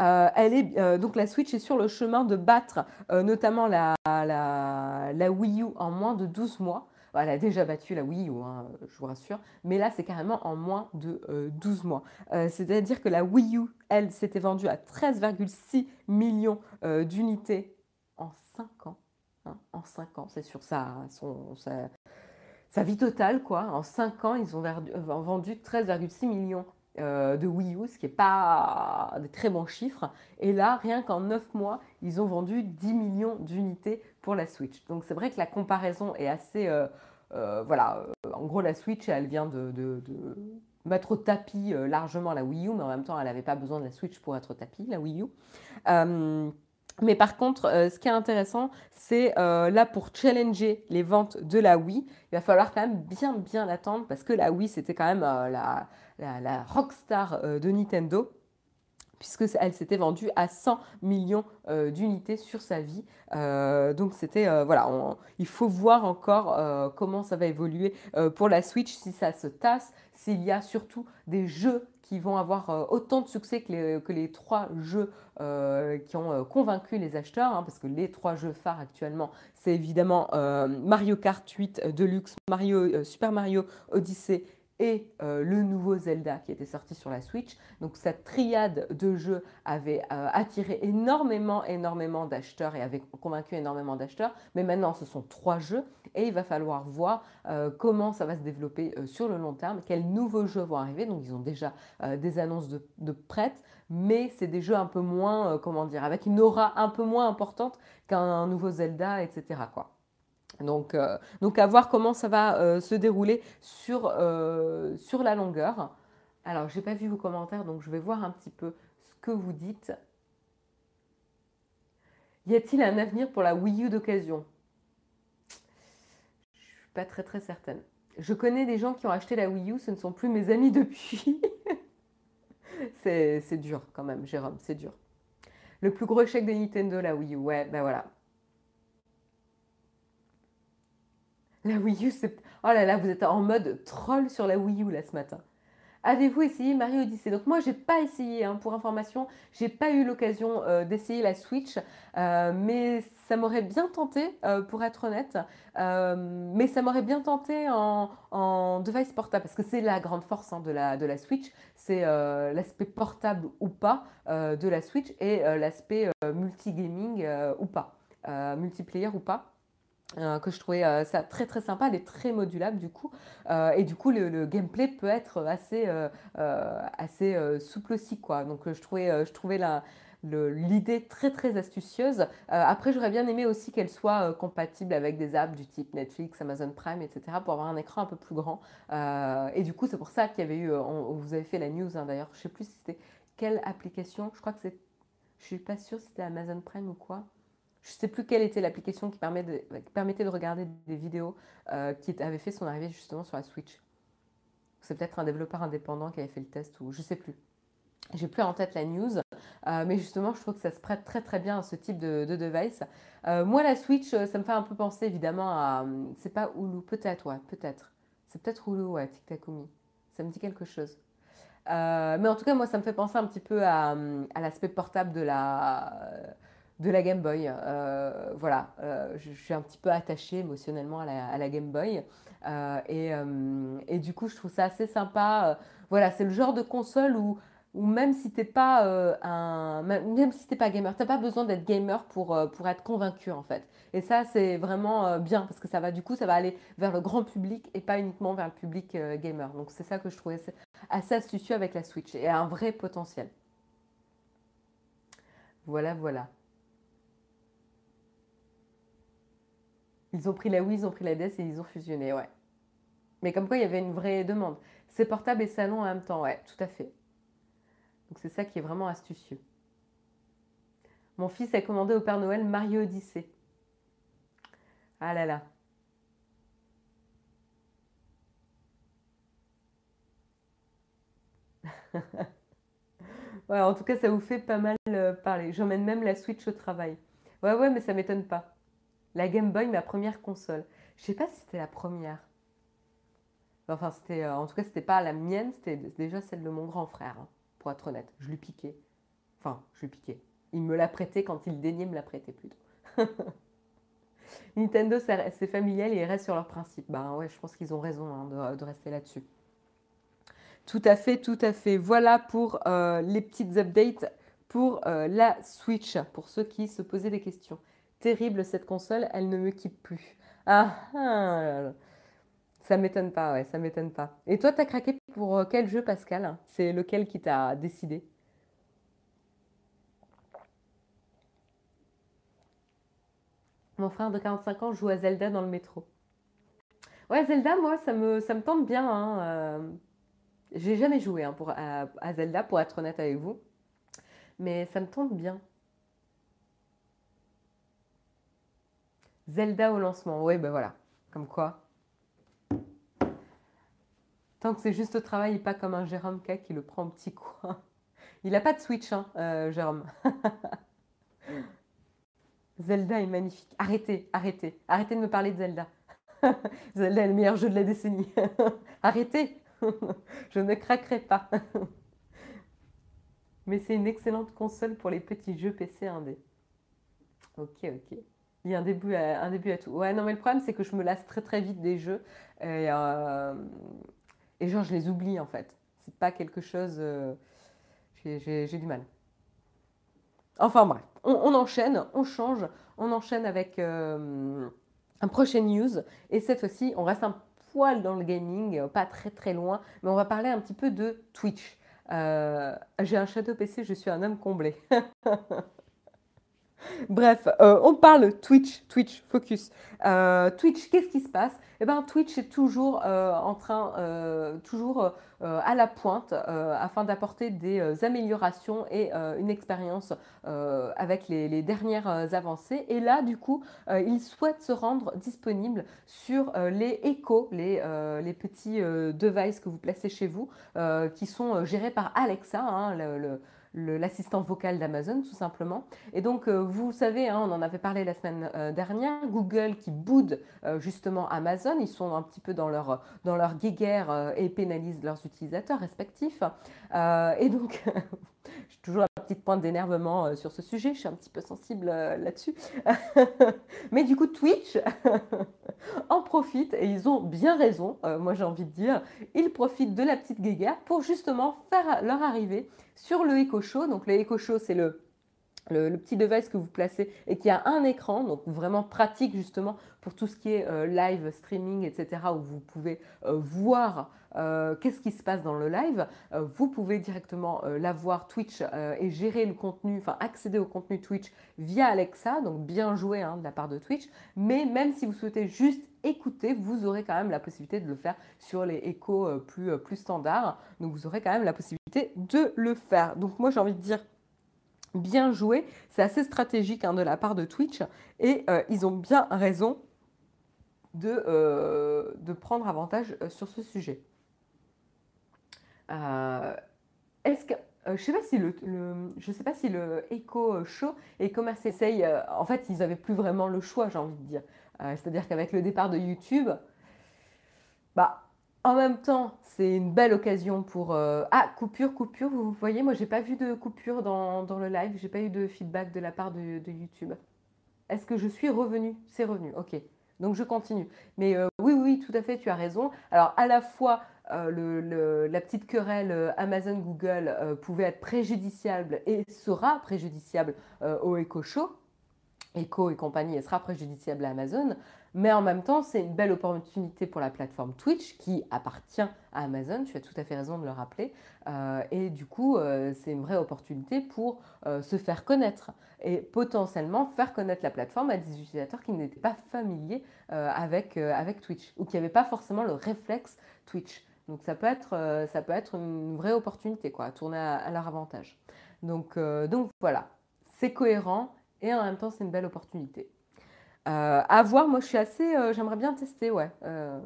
euh, elle est, euh, donc la Switch est sur le chemin de battre euh, notamment la, la, Wii U en moins de 12 mois. Elle a déjà battu la Wii U, hein, je vous rassure, mais là c'est carrément en moins de 12 mois. C'est-à-dire que la Wii U, elle, s'était vendue à 13,6 millions d'unités en 5 ans. Hein, en 5 ans, c'est sur sa, son, sa, vie totale, quoi. En 5 ans, ils ont vendu 13,6 millions euh, de Wii U, ce qui n'est pas de très bons chiffres. Et là, rien qu'en 9 mois, ils ont vendu 10 millions d'unités pour la Switch. Donc c'est vrai que la comparaison est assez... Euh, euh, voilà, en gros, la Switch, elle vient de, mettre au tapis largement la Wii U, mais en même temps, elle n'avait pas besoin de la Switch pour être au tapis, la Wii U. Mais par contre, ce qui est intéressant, c'est là pour challenger les ventes de la Wii, il va falloir quand même bien bien attendre parce que la Wii, c'était quand même la, la, rockstar euh, de Nintendo puisque elle s'était vendue à 100 millions euh, d'unités sur sa vie. Euh, donc c'était voilà, il faut voir encore comment ça va évoluer pour la Switch, si ça se tasse, s'il y a surtout des jeux qui vont avoir autant de succès que les, trois jeux qui ont convaincu les acheteurs, hein, parce que les trois jeux phares actuellement, c'est évidemment Mario Kart 8 Deluxe, Mario, Super Mario Odyssey et euh, le nouveau Zelda qui était sorti sur la Switch. Donc cette triade de jeux avait euh, attiré énormément, énormément d'acheteurs et avait convaincu énormément d'acheteurs. Mais maintenant, ce sont trois jeux et il va falloir voir euh, comment ça va se développer sur le long terme, quels nouveaux jeux vont arriver. Donc ils ont déjà des annonces de, de mais c'est des jeux un peu moins, comment dire, avec une aura un peu moins importante qu'un nouveau Zelda, etc. Donc, euh, donc à voir comment ça va euh, se dérouler sur, euh, sur la longueur. Alors, je n'ai pas vu vos commentaires, donc je vais voir un petit peu ce que vous dites. Y a-t-il un avenir pour la Wii U d'occasion? Je ne suis pas très très certaine. Je connais des gens qui ont acheté la Wii U, ce ne sont plus mes amis depuis. c'est dur quand même, Jérôme, c'est dur. Le plus gros échec de Nintendo, la Wii U, ouais, ben voilà. La Wii U, c'est... Oh là là, vous êtes en mode troll sur la Wii U là ce matin. Avez-vous essayé Mario Odyssey? Donc moi, j'ai pas essayé, hein, pour information, j'ai pas eu l'occasion euh, d'essayer la Switch, euh, mais ça m'aurait bien tenté, euh, pour être honnête. mais ça m'aurait bien tenté en, device portable, parce que c'est la grande force hein, de, la, de la Switch, c'est l'aspect portable ou pas de la Switch et l'aspect multigaming ou pas, multiplayer ou pas. Euh, que je trouvais euh, ça très très sympa, elle est très modulable du coup, euh, et du coup le, gameplay peut être assez, assez souple aussi quoi. Donc je trouvais, je trouvais l'idée très très astucieuse. après j'aurais bien aimé aussi qu'elle soit compatible avec des apps du type Netflix, Amazon Prime, etc. pour avoir un écran un peu plus grand. et du coup c'est pour ça qu'il y avait eu, vous avez fait la news hein, d'ailleurs, je sais plus si c'était quelle application, je crois que c'est, je suis pas sûre si c'était Amazon Prime ou quoi. Je ne sais plus quelle était l'application qui, permettait de regarder des vidéos euh, qui avait fait son arrivée justement sur la Switch. C'est peut-être un développeur indépendant qui avait fait le test ou je ne sais plus. J'ai plus en tête la news, euh, mais justement, je trouve que ça se prête très très bien à ce type de, device. Euh, moi, la Switch, ça me fait un peu penser évidemment à. C'est pas Hulu, peut-être, ouais, peut-être. C'est peut-être Hulu, ouais, Tic Takumi. Ça me dit quelque chose. mais en tout cas, moi, ça me fait penser un petit peu à l'aspect portable de la de la Game Boy. Euh, voilà, euh, je, suis un petit peu attachée émotionnellement à la, Game Boy. Euh, et, du coup, je trouve ça assez sympa. voilà, c'est le genre de console où même si t'es pas un, même si t'es pas gamer, t'as pas besoin d'être gamer pour, être convaincu en fait. Et ça c'est vraiment bien parce que ça va du coup ça va aller vers le grand public et pas uniquement vers le public gamer. Donc c'est ça que je trouvais assez astucieux avec la Switch et un vrai potentiel. Voilà voilà. Ils ont pris la Wii, ils ont pris la DS et ils ont fusionné, ouais. Mais comme quoi il y avait une vraie demande. C'est portable et salon en même temps, ouais, tout à fait. Donc c'est ça qui est vraiment astucieux. Mon fils a commandé au Père Noël Mario Odyssey. Ah là là. en tout cas, ça vous fait pas mal euh, parler. J'emmène même la Switch au travail. Ouais, ouais, mais ça m'étonne pas. La Game Boy, ma première console. Je sais pas si c'était la première. Enfin, c'était, euh, en tout cas, c'était pas la mienne, c'était déjà celle de mon grand frère. Hein pour être honnête. Je lui piquais. Enfin, je lui piquais. Il me l'a prêté quand il daignait me la prêter plutôt. Nintendo, c'est familial et ils restent sur leurs principes. Ben ouais, je pense qu'ils ont raison hein, de, rester là-dessus. Tout à fait, tout à fait. Voilà pour euh, les petites updates pour euh, la Switch, pour ceux qui se posaient des questions. Terrible cette console, elle ne me quitte plus. Ah, ah ça m'étonne pas, ouais, ça m'étonne pas. Et toi, t'as craqué pour euh, quel jeu, Pascal? C'est lequel qui t'a décidé? Mon frère de 45 ans joue à Zelda dans le métro. Ouais, Zelda, moi, ça me, ça me tente bien. Hein. Euh, j'ai jamais joué hein, pour, à, Zelda, pour être honnête avec vous. Mais ça me tente bien. Zelda au lancement, oui, ben voilà. Comme quoi, Tant que c'est juste au travail et pas comme un Jérôme K qui le prend au petit coin. Il n'a pas de Switch, hein, euh, Jérôme. Zelda est magnifique. Arrêtez, arrêtez. Arrêtez de me parler de Zelda. Zelda est le meilleur jeu de la décennie. arrêtez. Je ne craquerai pas. Mais c'est une excellente console pour les petits jeux PC 1D. Ok, ok. Il y a un début à, un début à tout. Ouais, non, mais le problème, c'est que je me lasse très très vite des jeux. Et, euh, genre, je les oublie en fait. C'est pas quelque chose. Euh, j'ai du mal. Enfin bref, on, enchaîne, on change, on enchaîne avec euh, un prochain news. Et cette fois-ci, on reste un poil dans le gaming, pas très très loin, mais on va parler un petit peu de Twitch. J'ai un Shadow PC, je suis un homme comblé. Bref, euh, on parle Twitch, Twitch, focus. Euh, Twitch, qu'est-ce qui se passe? Eh bien, Twitch est toujours euh, en train, toujours à la pointe afin d'apporter des améliorations et une expérience avec les, dernières avancées. Et là, du coup, ils souhaitent se rendre disponibles sur les Echo, les, les petits devices que vous placez chez vous, qui sont gérés par Alexa, hein, le l'assistant vocal d'Amazon tout simplement. Et donc euh, vous savez, hein, on en avait parlé la semaine euh, dernière, Google qui boude euh, justement Amazon, ils sont un petit peu dans leur, dans leur guéguerre et pénalisent leurs utilisateurs respectifs. et donc, j'ai toujours petite pointe d'énervement sur ce sujet, je suis un petit peu sensible là-dessus. Mais du coup, Twitch en profite et ils ont bien raison, moi j'ai envie de dire, ils profitent de la petite guéguerre pour justement faire leur arrivée sur le Echo Show. Donc le Echo Show, c'est le, le, petit device que vous placez et qui a un écran, donc vraiment pratique justement pour tout ce qui est euh, live streaming, etc., où vous pouvez euh, voir euh, qu'est-ce qui se passe dans le live. vous pouvez directement la voir Twitch et gérer le contenu, enfin accéder au contenu Twitch via Alexa, donc bien joué hein, de la part de Twitch. Mais même si vous souhaitez juste écouter, vous aurez quand même la possibilité de le faire sur les échos plus, plus standards. Donc vous aurez quand même la possibilité de le faire. Donc moi j'ai envie de dire bien joué. C'est assez stratégique hein, de la part de Twitch et euh, ils ont bien raison de, euh, prendre avantage euh, sur ce sujet. Est-ce que je sais pas si le, je sais pas si le Echo Show et Commerce Essaye, en fait, ils n'avaient plus vraiment le choix, j'ai envie de dire. C'est-à-dire qu'avec le départ de YouTube, bah, en même temps, c'est une belle occasion pour... Euh, ah, coupure, coupure, vous voyez, moi, j'ai pas vu de coupure dans, le live, j'ai pas eu de feedback de la part de, YouTube. Est-ce que je suis revenu C'est revenu, ok. Donc je continue. Mais euh, oui, oui, tout à fait, tu as raison. Alors à la fois, la petite querelle Amazon-Google pouvait être préjudiciable et sera préjudiciable au Echo Show, Echo et compagnie, elle sera préjudiciable à Amazon. Mais en même temps, c'est une belle opportunité pour la plateforme Twitch qui appartient à Amazon. Tu as tout à fait raison de le rappeler. Euh, et du coup, euh, c'est une vraie opportunité pour euh, se faire connaître et potentiellement faire connaître la plateforme à des utilisateurs qui n'étaient pas familiers avec, Twitch ou qui n'avaient pas forcément le réflexe Twitch. Donc ça peut être, ça peut être une vraie opportunité quoi, tourner à, leur avantage. Donc, donc voilà, c'est cohérent et en même temps c'est une belle opportunité. Euh, à voir, moi je suis assez. Euh, j'aimerais bien tester, ouais. Euh,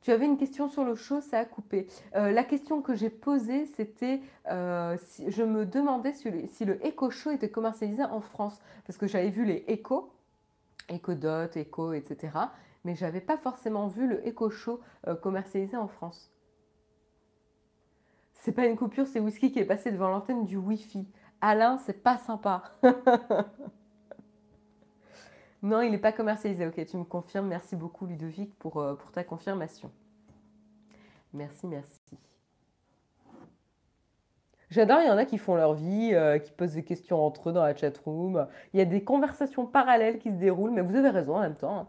tu avais une question sur le show, ça a coupé. la question que j'ai posée, c'était si, je me demandais si le, si Echo Show était commercialisé en France. Parce que j'avais vu les Echo, Echo Dot, Echo, etc. Mais je n'avais pas forcément vu le Echo Show commercialisé en France. C'est pas une coupure, c'est Whisky qui est passé devant l'antenne du Wi-Fi. Alain, c'est pas sympa. Non, il n'est pas commercialisé. Ok, tu me confirmes. Merci beaucoup, Ludovic, pour, euh, pour ta confirmation. Merci, merci. J'adore, il y en a qui font leur vie, euh, qui posent des questions entre eux dans la chat-room. Il y a des conversations parallèles qui se déroulent, mais vous avez raison en même temps.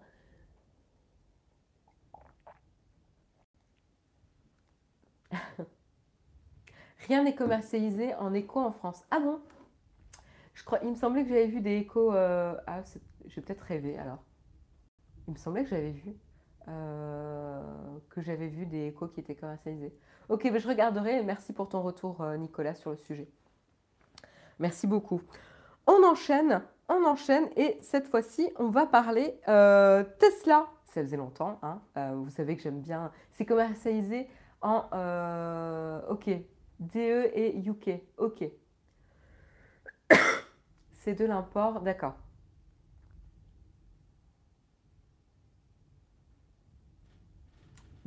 Hein. Rien n'est commercialisé en écho en France. Ah bon? Je crois, il me semblait que j'avais vu des échos. Euh, ah, j'ai peut-être rêvé alors. Il me semblait que j'avais vu euh, que j'avais vu des échos qui étaient commercialisés. Ok, mais je regarderai. Merci pour ton retour, euh, Nicolas, sur le sujet. Merci beaucoup. On enchaîne, on enchaîne, et cette fois-ci, on va parler euh, Tesla. Ça faisait longtemps, hein. vous savez que j'aime bien. C'est commercialisé en OK, DE et UK. OK. C'est de l'import, d'accord.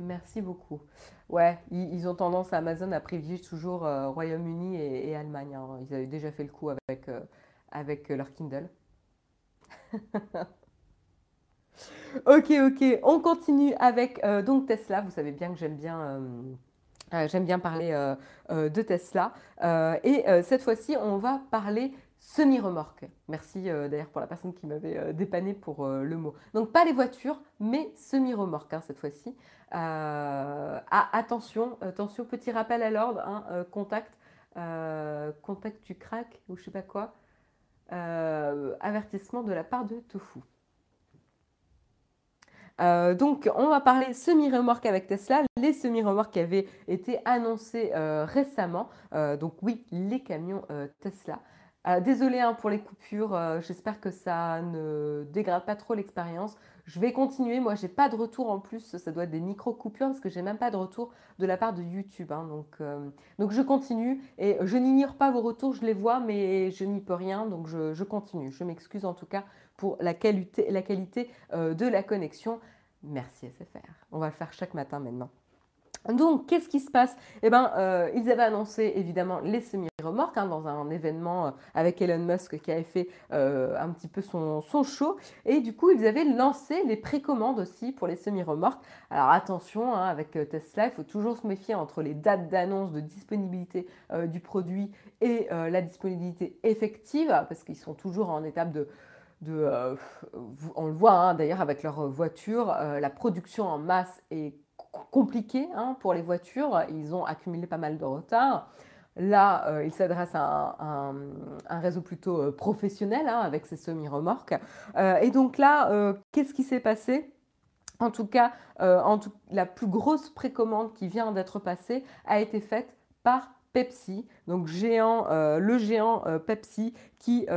Merci beaucoup. Ouais, ils, ont tendance à Amazon à privilégier toujours euh, Royaume-Uni et, Allemagne. Hein. Ils avaient déjà fait le coup avec, euh, avec euh, leur Kindle. ok, ok. On continue avec donc Tesla. Vous savez bien que j'aime bien. J'aime bien parler de Tesla. et cette fois-ci, on va parler Semi-remorque. Merci euh, d'ailleurs pour la personne qui m'avait euh, dépanné pour euh, le mot. Donc pas les voitures, mais semi-remorque hein, cette fois-ci. Ah, attention, attention, petit rappel à l'ordre, hein, contact, contact tu craques ou je sais pas quoi. avertissement de la part de Tofu. donc, on va parler semi-remorque avec Tesla, les semi-remorques qui avaient été annoncés récemment. donc, oui, les camions Tesla. Euh, désolée hein, pour les coupures, euh, j'espère que ça ne dégrade pas trop l'expérience. Je vais continuer, moi j'ai pas de retour en plus, ça doit être des micro-coupures parce que j'ai même pas de retour de la part de YouTube. Hein. donc, euh, donc je continue et je n'ignore pas vos retours, je les vois mais je n'y peux rien, donc je, je continue. Je m'excuse en tout cas pour la qualité, la qualité de la connexion. Merci SFR. On va le faire chaque matin maintenant. Donc, qu'est-ce qui se passe? Eh bien, euh, ils avaient annoncé évidemment les semi-remorques hein, dans un événement euh, avec Elon Musk qui avait fait euh, un petit peu son, show. Et du coup, ils avaient lancé les précommandes aussi pour les semi-remorques. Alors, attention, hein, avec Tesla, il faut toujours se méfier entre les dates d'annonce de disponibilité du produit et la disponibilité effective, parce qu'ils sont toujours en étape de... on le voit hein, d'ailleurs avec leur voiture, la production en masse est compliqué hein, pour les voitures. Ils ont accumulé pas mal de retard. Là, euh, ils s'adressent à, un, réseau plutôt euh, professionnel hein, avec ces semi-remorques. Euh, et donc là, qu'est-ce qui s'est passé? En tout cas, en la plus grosse précommande qui vient d'être passée a été faite par Pepsi, donc géant, le géant Pepsi qui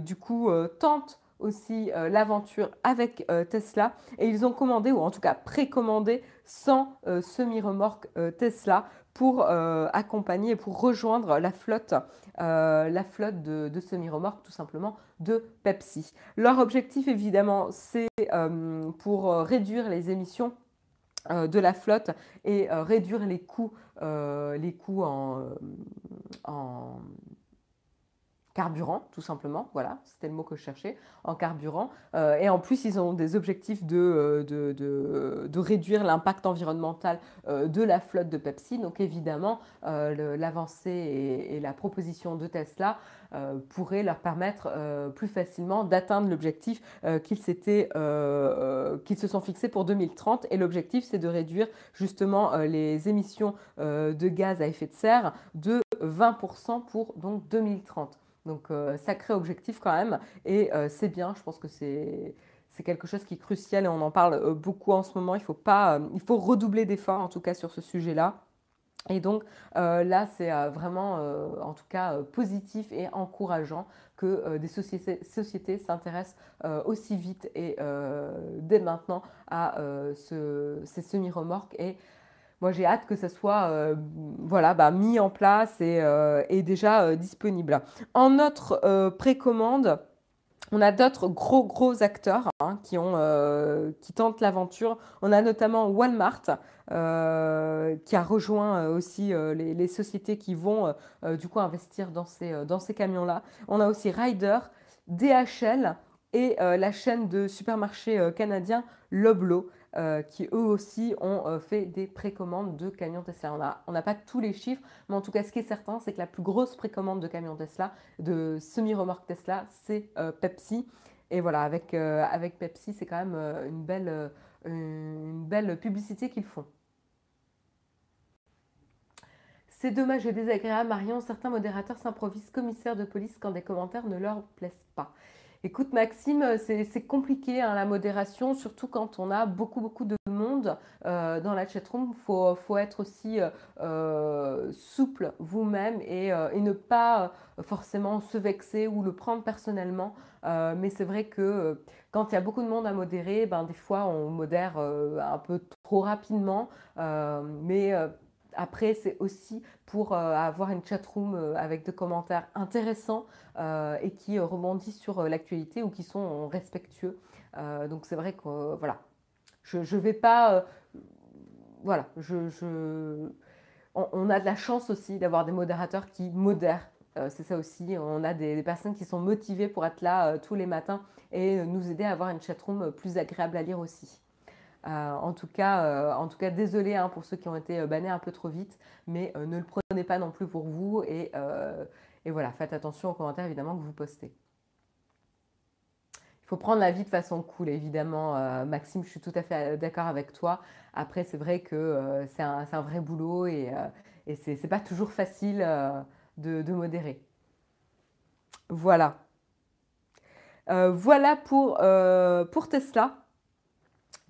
du coup tente aussi euh, l'aventure avec euh, Tesla et ils ont commandé ou en tout cas précommandé 100 euh, semi-remorques Tesla pour accompagner et pour rejoindre la flotte, la flotte de, de semi-remorques tout simplement de Pepsi. Leur objectif évidemment c'est pour réduire les émissions de la flotte et réduire les coûts, en carburant, tout simplement. Voilà, c'était le mot que je cherchais, en carburant. Euh, et en plus, ils ont des objectifs de, euh, réduire l'impact environnemental euh, de la flotte de Pepsi. Donc évidemment, l'avancée et, la proposition de Tesla pourraient leur permettre plus facilement d'atteindre l'objectif qu'ils qu'ils se sont fixés pour 2030. Et l'objectif, c'est de réduire justement les émissions de gaz à effet de serre de 20% pour donc 2030. Donc, euh, sacré objectif quand même. Et euh, c'est bien, je pense que c'est quelque chose qui est crucial et on en parle euh, beaucoup en ce moment. Il faut, pas, il faut redoubler d'efforts en tout cas sur ce sujet-là. Et donc là, c'est vraiment en tout cas positif et encourageant que des sociétés s'intéressent aussi vite et dès maintenant à ces semi-remorques et moi, j'ai hâte que ça soit euh, voilà, bah, mis en place et, euh, déjà euh, disponible. En notre précommande, on a d'autres gros gros acteurs hein, qui, tentent l'aventure. On a notamment Walmart qui a rejoint aussi les, sociétés qui vont du coup investir dans ces, camions-là. On a aussi Ryder, DHL et la chaîne de supermarchés canadiens Loblo. Euh, qui eux aussi ont euh, fait des précommandes de camions Tesla. On n'a pas tous les chiffres, mais en tout cas, ce qui est certain, c'est que la plus grosse précommande de camions Tesla, de semi-remorques Tesla, c'est euh, Pepsi. Et voilà, avec, Pepsi, c'est quand même une, belle, une belle publicité qu'ils font. C'est dommage et désagréable, Marion. Certains modérateurs s'improvisent commissaires de police quand des commentaires ne leur plaisent pas. Écoute Maxime, c'est compliqué hein, la modération, surtout quand on a beaucoup beaucoup de monde euh, dans la chatroom. Il faut, être aussi euh, euh, souple vous-même et, ne pas forcément se vexer ou le prendre personnellement. mais c'est vrai que quand il y a beaucoup de monde à modérer, ben, des fois on modère un peu trop rapidement. Après, c'est aussi pour euh, avoir une chatroom euh, avec des commentaires intéressants euh, et qui rebondissent sur l'actualité ou qui sont respectueux. donc c'est vrai que voilà, je ne vais pas... voilà, On, a de la chance aussi d'avoir des modérateurs qui modèrent. c'est ça aussi, on a des, personnes qui sont motivées pour être là tous les matins et nous aider à avoir une chatroom plus agréable à lire aussi. Euh, en, tout cas, euh, en tout cas, désolé hein, pour ceux qui ont été euh, bannés un peu trop vite, mais ne le prenez pas non plus pour vous et, voilà, faites attention aux commentaires évidemment que vous postez. Il faut prendre la vie de façon cool, évidemment. Maxime, je suis tout à fait d'accord avec toi. Après, c'est vrai que c'est un, vrai boulot et, et c'est pas toujours facile de, modérer. Voilà. voilà pour, pour Tesla.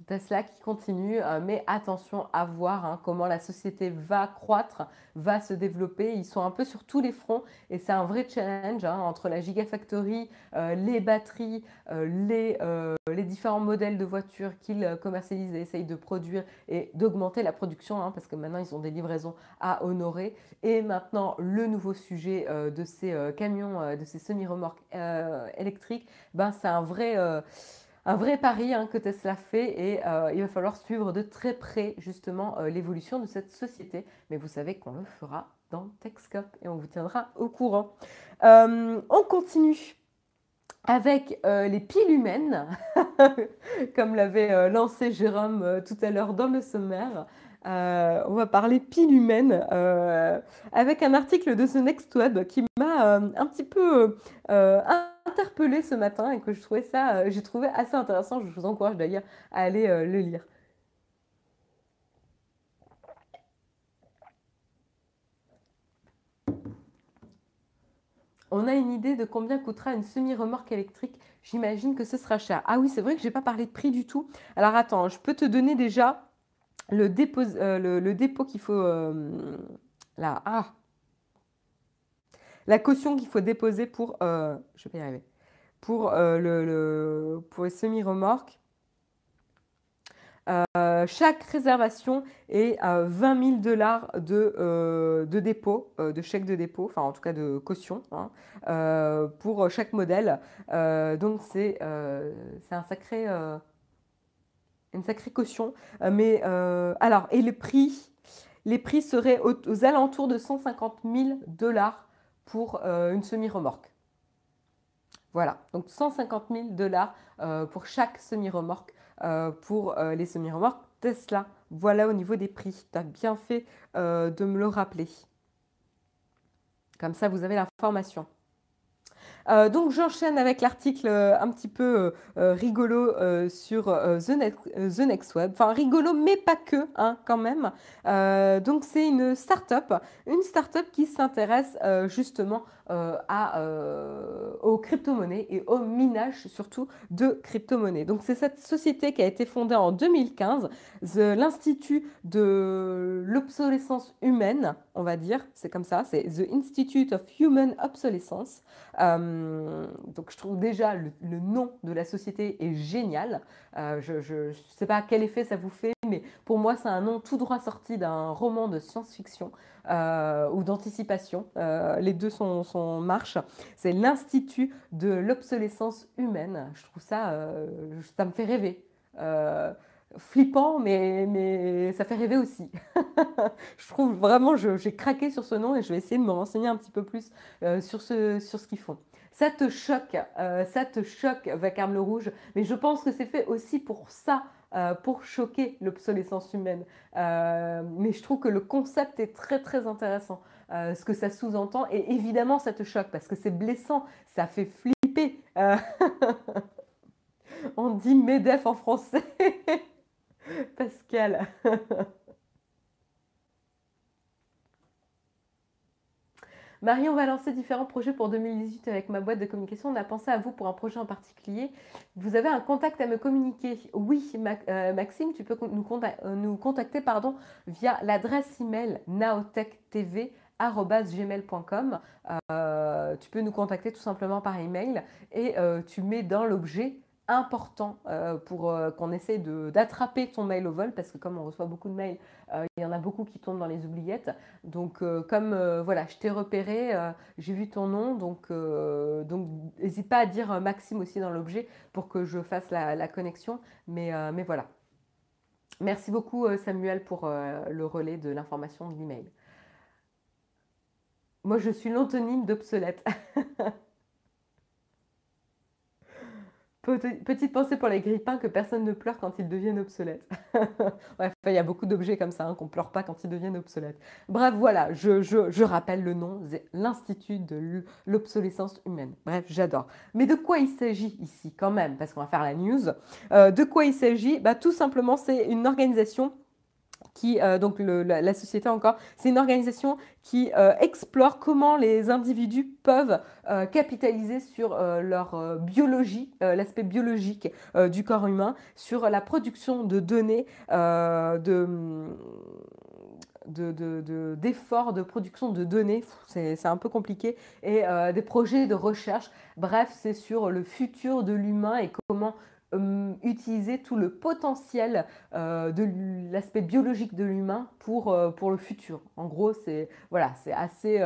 Tesla qui continue, euh, mais attention à voir hein, comment la société va croître, va se développer. Ils sont un peu sur tous les fronts et c'est un vrai challenge hein, entre la Gigafactory, euh, les batteries, euh, les, différents modèles de voitures qu'ils commercialisent et essayent de produire et d'augmenter la production hein, parce que maintenant ils ont des livraisons à honorer. Et maintenant, le nouveau sujet de ces camions, de ces semi-remorques électriques, ben, c'est un vrai un vrai pari hein, que Tesla fait et euh, il va falloir suivre de très près justement euh, l'évolution de cette société. Mais vous savez qu'on le fera dans Techscope et on vous tiendra au courant. Euh, on continue avec les piles humaines, comme l'avait lancé Jérôme tout à l'heure dans le sommaire. on va parler piles humaines avec un article de The Next Web qui m'a un petit peu interpellé ce matin et que je trouvais ça, euh, j'ai trouvé assez intéressant. Je vous encourage d'ailleurs à aller euh, le lire. On a une idée de combien coûtera une semi-remorque électrique J'imagine que ce sera cher. Ah oui, c'est vrai que je n'ai pas parlé de prix du tout. Alors attends, je peux te donner déjà le dépôt, euh, le, dépôt qu'il faut... là, ah la caution qu'il faut déposer pour, euh, euh, le, les semi-remorques. Euh, chaque réservation est à 20 000 dollars de, de dépôt, de chèque de dépôt, enfin en tout cas de caution, hein, pour chaque modèle. donc c'est un sacré, une sacrée caution. mais alors, et les prix, les prix seraient aux, aux alentours de 150 000 dollars pour euh, une semi-remorque. Voilà, donc 150 000 dollars pour chaque semi-remorque pour les semi-remorques Tesla. Voilà au niveau des prix. Tu as bien fait de me le rappeler. Comme ça, vous avez l'information. Euh, donc j'enchaîne avec l'article euh, un petit peu euh, rigolo sur The, Next Web. Enfin rigolo, mais pas que, hein, quand même. donc c'est une start-up, une start-up qui s'intéresse justement à, aux crypto-monnaies et au minage surtout de crypto-monnaies. Donc c'est cette société qui a été fondée en 2015, l'Institut de l'obsolescence humaine, on va dire, c'est comme ça, c'est The Institute of Human Obsolescence. Euh, donc je trouve déjà le, nom de la société est génial. Euh, je ne sais pas quel effet ça vous fait, mais pour moi c'est un nom tout droit sorti d'un roman de science-fiction euh, ou d'anticipation. les deux sont, sont marche. C'est l'Institut de l'obsolescence humaine. Je trouve ça, ça me fait rêver flippant, mais, mais ça fait rêver aussi. je trouve vraiment, j'ai craqué sur ce nom et je vais essayer de me renseigner un petit peu plus euh, sur ce, sur ce qu'ils font. Ça te choque, euh, ça te choque, Vacarme le Rouge, mais je pense que c'est fait aussi pour ça, euh, pour choquer l'obsolescence humaine. mais je trouve que le concept est très très intéressant, ce que ça sous-entend, et évidemment ça te choque parce que c'est blessant, ça fait flipper. On dit MEDEF en français. Pascal. Marie, on va lancer différents projets pour 2018 avec ma boîte de communication. On a pensé à vous pour un projet en particulier. Vous avez un contact à me communiquer? Oui, euh, Maxime, tu peux nous, euh, nous contacter via l'adresse email naotech.tv@gmail.com. Euh, tu peux nous contacter tout simplement par email et tu mets dans l'objet important euh, pour euh, qu'on essaie d'attraper ton mail au vol parce que comme on reçoit beaucoup de mails, euh, il y en a beaucoup qui tombent dans les oubliettes. Donc comme voilà, je t'ai repéré, j'ai vu ton nom, donc donc n'hésite pas à dire Maxime aussi dans l'objet pour que je fasse la, la connexion. Mais, mais voilà. Merci beaucoup Samuel pour le relais de l'information de l'email. Moi je suis l'antonyme d'obsolète. Petite pensée pour les grippins que personne ne pleure quand ils deviennent obsolètes. Bref, il y a beaucoup d'objets comme ça hein, qu'on ne pleure pas quand ils deviennent obsolètes. Bref, voilà, je, rappelle le nom, l'Institut de l'obsolescence humaine. Bref, j'adore. Mais de quoi il s'agit ici quand même? Parce qu'on va faire la news. Euh, de quoi il s'agit? Bah, Tout simplement, c'est une organisation euh, donc la, société encore, c'est une organisation qui euh, explore comment les individus peuvent euh, capitaliser sur leur biologie, l'aspect biologique du corps humain, sur la production de données, de d'efforts de, de, production de données, c'est un peu compliqué, et des projets de recherche. Bref, c'est sur le futur de l'humain et comment euh, utiliser tout le potentiel euh, de l'aspect biologique de l'humain pour, euh, pour le futur. En gros, c'est voilà, assez,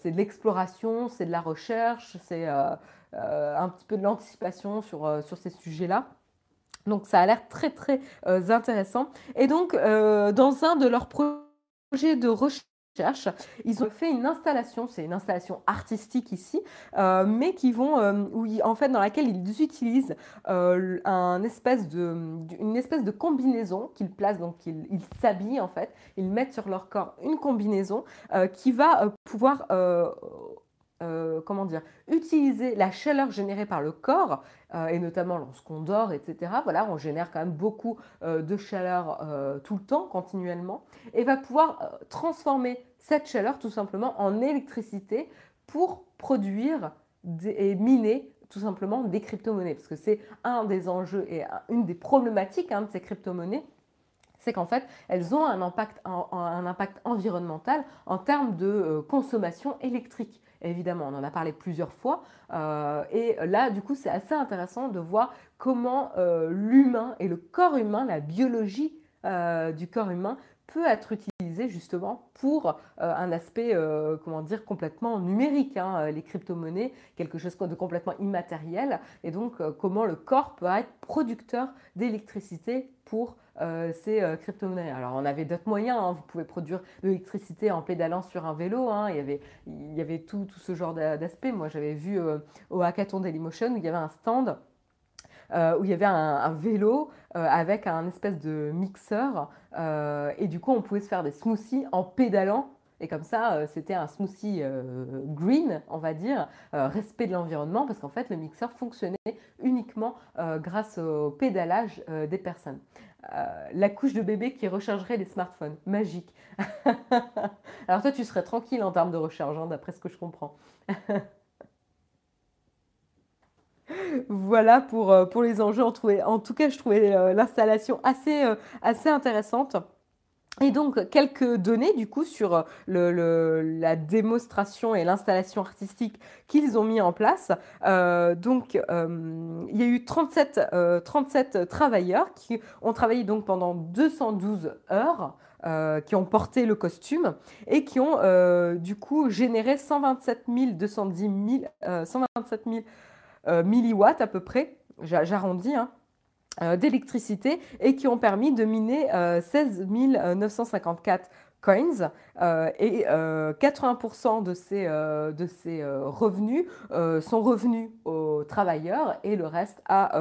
c'est de l'exploration, c'est de la recherche, c'est un petit peu de l'anticipation sur, sur ces sujets-là. Donc ça a l'air très très intéressant. Et donc dans un de leurs projets de recherche, ils ont fait une installation, c'est une installation artistique ici, euh, mais qui vont, euh, en fait, dans laquelle ils utilisent euh, de, une espèce de combinaison qu'ils placent, donc ils s'habillent en fait, ils mettent sur leur corps une combinaison qui va pouvoir comment dire, utiliser la chaleur générée par le corps, et notamment lorsqu'on dort, etc. Voilà, on génère quand même beaucoup de chaleur tout le temps, continuellement, et va pouvoir transformer cette chaleur tout simplement en électricité pour produire et miner tout simplement des crypto-monnaies. Parce que c'est un des enjeux et une des problématiques hein, de ces crypto-monnaies, c'est qu'en fait, elles ont un impact, un impact environnemental en termes de consommation électrique. Évidemment, on en a parlé plusieurs fois. Euh, et là, du coup, c'est assez intéressant de voir comment euh, l'humain et le corps humain, la biologie euh, du corps humain, peut être utilisé justement pour un aspect, comment dire, complètement numérique. Hein, les crypto-monnaies, quelque chose de complètement immatériel. Et donc, comment le corps peut être producteur d'électricité pour euh, ces euh, crypto-monnaies. Alors, on avait d'autres moyens. Hein. Vous pouvez produire de l'électricité en pédalant sur un vélo. Hein. Il, y avait, il y avait tout, tout ce genre d'aspect. Moi, j'avais vu euh, au hackathon Dailymotion où il y avait un stand où il y avait un, vélo avec un espèce de mixeur. et du coup, on pouvait se faire des smoothies en pédalant et comme ça, c'était un smoothie green, on va dire, respect de l'environnement, parce qu'en fait, le mixeur fonctionnait uniquement grâce au pédalage des personnes. Euh, la couche de bébé qui rechargerait les smartphones. Magique. Alors toi, tu serais tranquille en termes de recharge, hein, d'après ce que je comprends. voilà pour, euh, pour les enjeux. En, tout cas, je trouvais euh, l'installation assez, assez intéressante. Et donc, quelques données du coup sur la démonstration et l'installation artistique qu'ils ont mis en place. Euh, donc, euh, il y a eu 37, 37 euh, travailleurs qui ont travaillé donc pendant 212 heures. qui ont porté le costume et qui ont du coup généré 127 210 127 000 milliwatts à peu près, j'arrondis, hein, euh, d'électricité et qui ont permis de miner 16 euh, 954 coins euh, et 80% de ces, de ces revenus sont revenus aux travailleurs et le reste à,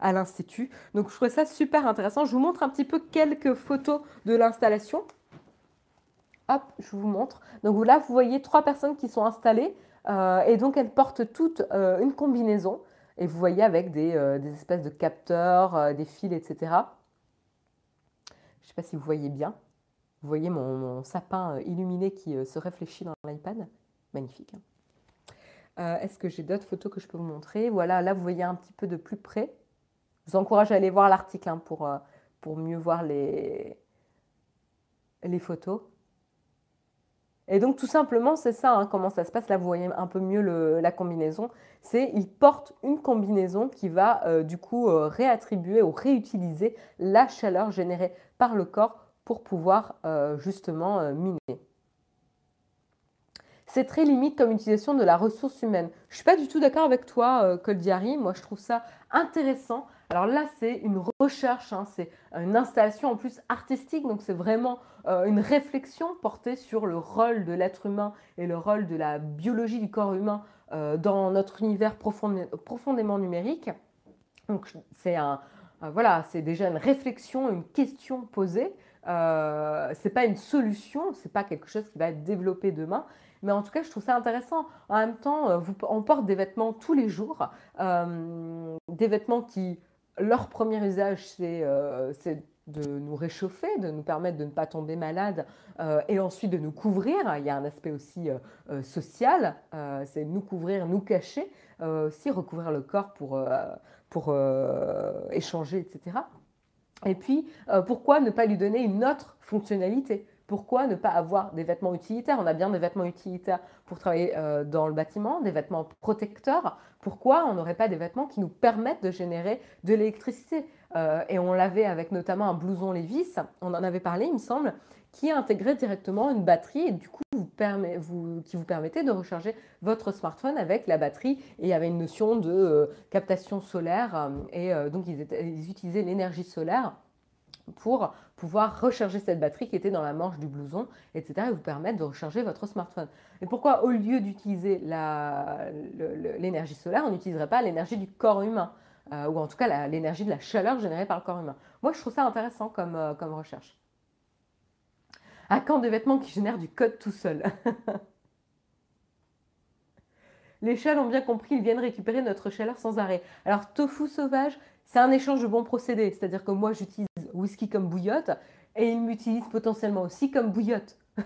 à l'Institut. Donc je trouvais ça super intéressant. Je vous montre un petit peu quelques photos de l'installation. Hop, je vous montre. Donc là, vous voyez trois personnes qui sont installées et donc elles portent toutes une combinaison. Et vous voyez avec des, euh, espèces de capteurs, euh, des fils, etc. Je ne sais pas si vous voyez bien. Vous voyez mon, sapin euh, illuminé qui se réfléchit dans l'iPad. Magnifique. Hein. Est-ce que j'ai d'autres photos que je peux vous montrer? Voilà, là vous voyez un petit peu de plus près. Je vous encourage à aller voir l'article hein, pour, pour mieux voir les, les photos. Et donc tout simplement, c'est ça, hein, comment ça se passe. Là, vous voyez un peu mieux la combinaison. C'est il porte une combinaison qui va euh, du coup euh, réattribuer ou réutiliser la chaleur générée par le corps pour pouvoir euh, justement miner. C'est très limite comme utilisation de la ressource humaine. Je suis pas du tout d'accord avec toi, Coldiari. Moi, je trouve ça intéressant. Alors là, c'est une recherche, hein, c'est une installation en plus artistique, donc c'est vraiment euh, une réflexion portée sur le rôle de l'être humain et le rôle de la biologie du corps humain euh, dans notre univers profondément numérique. Donc c'est un, voilà, c'est déjà une réflexion, une question posée. Euh, c'est pas une solution, c'est pas quelque chose qui va être développé demain, mais en tout cas, je trouve ça intéressant. En même temps, on porte des vêtements tous les jours, des vêtements qui leur premier usage, euh, c'est de nous réchauffer, de nous permettre de ne pas tomber malade euh, et ensuite de nous couvrir. Il y a un aspect aussi euh, social, c'est nous couvrir, nous cacher, aussi recouvrir le corps pour, pour échanger, etc. Et puis, pourquoi ne pas lui donner une autre fonctionnalité? Pourquoi ne pas avoir des vêtements utilitaires? On a bien des vêtements utilitaires pour travailler euh, dans le bâtiment, des vêtements protecteurs. Pourquoi on n'aurait pas des vêtements qui nous permettent de générer de l'électricité? Euh, Et on l'avait avec notamment un blouson Levis, on en avait parlé, il me semble, qui intégrait directement une batterie et du coup qui vous permettait de recharger votre smartphone avec la batterie. Et il y avait une notion de euh, captation solaire et donc ils utilisaient l'énergie solaire pour pouvoir recharger cette batterie qui était dans la manche du blouson, etc. et vous permettre de recharger votre smartphone. Et pourquoi, au lieu d'utiliser l'énergie solaire, on n'utiliserait pas l'énergie du corps humain euh, ou en tout cas l'énergie de la chaleur générée par le corps humain? Moi, je trouve ça intéressant comme, euh, comme recherche. À quand des vêtements qui génèrent du code tout seul Les chats l'ont bien compris, ils viennent récupérer notre chaleur sans arrêt. Alors, tofu sauvage, c'est un échange de bons procédés. C'est-à-dire que moi, j'utilise whisky comme bouillotte et il m'utilise potentiellement aussi comme bouillotte.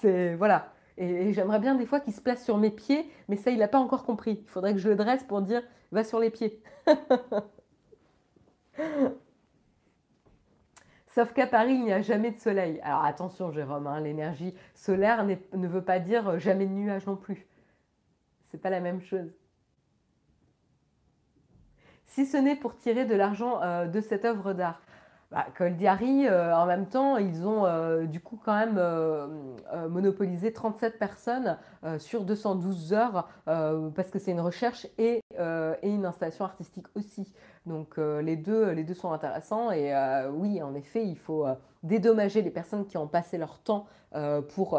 c'est voilà. Et, j'aimerais bien des fois qu'il se place sur mes pieds, mais ça, il n'a pas encore compris. Il faudrait que je le dresse pour dire va sur les pieds. Sauf qu'à Paris, il n'y a jamais de soleil. Alors attention, Jérôme, hein, l'énergie solaire ne veut pas dire jamais de nuages non plus. C'est pas la même chose si ce n'est pour tirer de l'argent euh, de cette œuvre d'art. bah, Coldiari, euh, en même temps, ils ont euh, du coup quand même monopolisé 37 personnes sur 212 heures parce que c'est une recherche et, et, une installation artistique aussi. Donc les, deux, les deux sont intéressants et oui, en effet, il faut dédommager les personnes qui ont passé leur temps pour,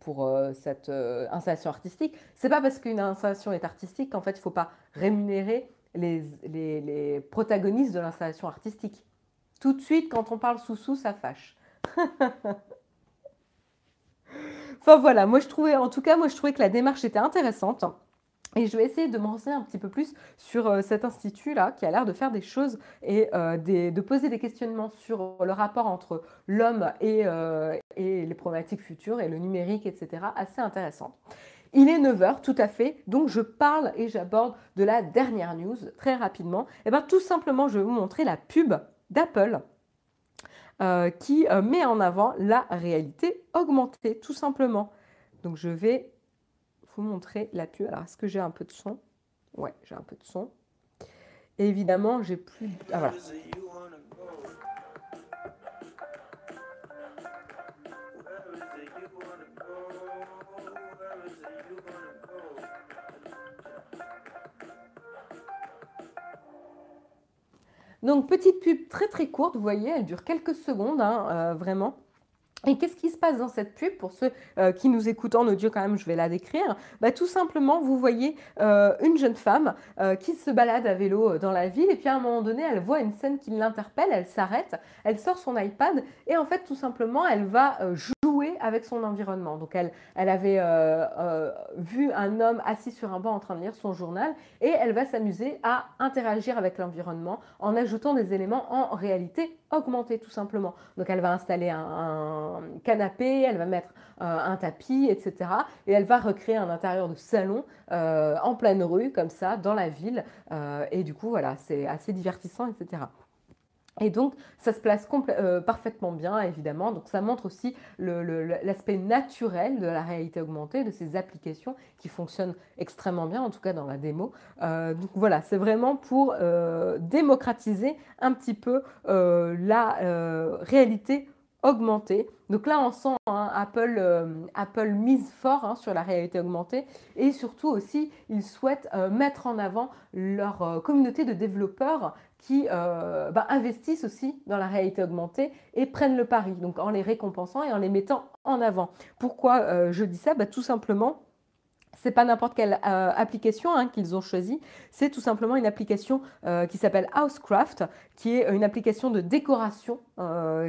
pour cette installation artistique. C'est pas parce qu'une installation est artistique qu'en fait, il ne faut pas rémunérer les, protagonistes de l'installation artistique. Tout de suite, quand on parle sous-sous, ça fâche. enfin voilà, moi je trouvais, en tout cas, moi je trouvais que la démarche était intéressante. Et je vais essayer de me renseigner un petit peu plus sur euh, cet institut-là qui a l'air de faire des choses et euh, de poser des questionnements sur le rapport entre l'homme et, euh, et, les problématiques futures et le numérique, etc. assez intéressant. Il est 9h, tout à fait, donc je parle et j'aborde de la dernière news très rapidement. Et eh bien tout simplement, je vais vous montrer la pub d'Apple euh, qui euh, met en avant la réalité augmentée, tout simplement. Donc je vais vous montrer la pub. Alors, est-ce que j'ai un peu de son? Ouais, j'ai un peu de son. évidemment, j'ai plus... Ah. Donc, petite pub très très courte, vous voyez, elle dure quelques secondes, hein, euh, vraiment. Et qu'est-ce qui se passe dans cette pub Pour ceux euh, qui nous écoutent en audio, quand même, je vais la décrire. Bah, tout simplement, vous voyez euh, une jeune femme qui se balade à vélo dans la ville, et puis à un moment donné, elle voit une scène qui l'interpelle, elle s'arrête, elle sort son iPad, et en fait, tout simplement, elle va jouer avec son environnement. Donc elle, elle avait euh, euh, vu un homme assis sur un banc en train de lire son journal et elle va s'amuser à interagir avec l'environnement en ajoutant des éléments en réalité augmentée tout simplement. Donc elle va installer un, canapé, elle va mettre euh, un tapis, etc. Et elle va recréer un intérieur de salon en pleine rue comme ça dans la ville. et du coup voilà, c'est assez divertissant, etc. Et donc, ça se place euh, parfaitement bien, évidemment. Donc, ça montre aussi l'aspect naturel de la réalité augmentée, de ces applications qui fonctionnent extrêmement bien, en tout cas dans la démo. Euh, donc, voilà, c'est vraiment pour euh, démocratiser un petit peu la réalité augmentée. Donc là, on sent hein, Apple, Apple mise fort hein, sur la réalité augmentée et surtout aussi, ils souhaitent mettre en avant leur communauté de développeurs qui euh, bah, investissent aussi dans la réalité augmentée et prennent le pari, donc en les récompensant et en les mettant en avant. Pourquoi euh, je dis ça? Bah, Tout simplement, c'est pas n'importe quelle euh, application hein, qu'ils ont choisi, c'est tout simplement une application qui s'appelle Housecraft, qui est une application de décoration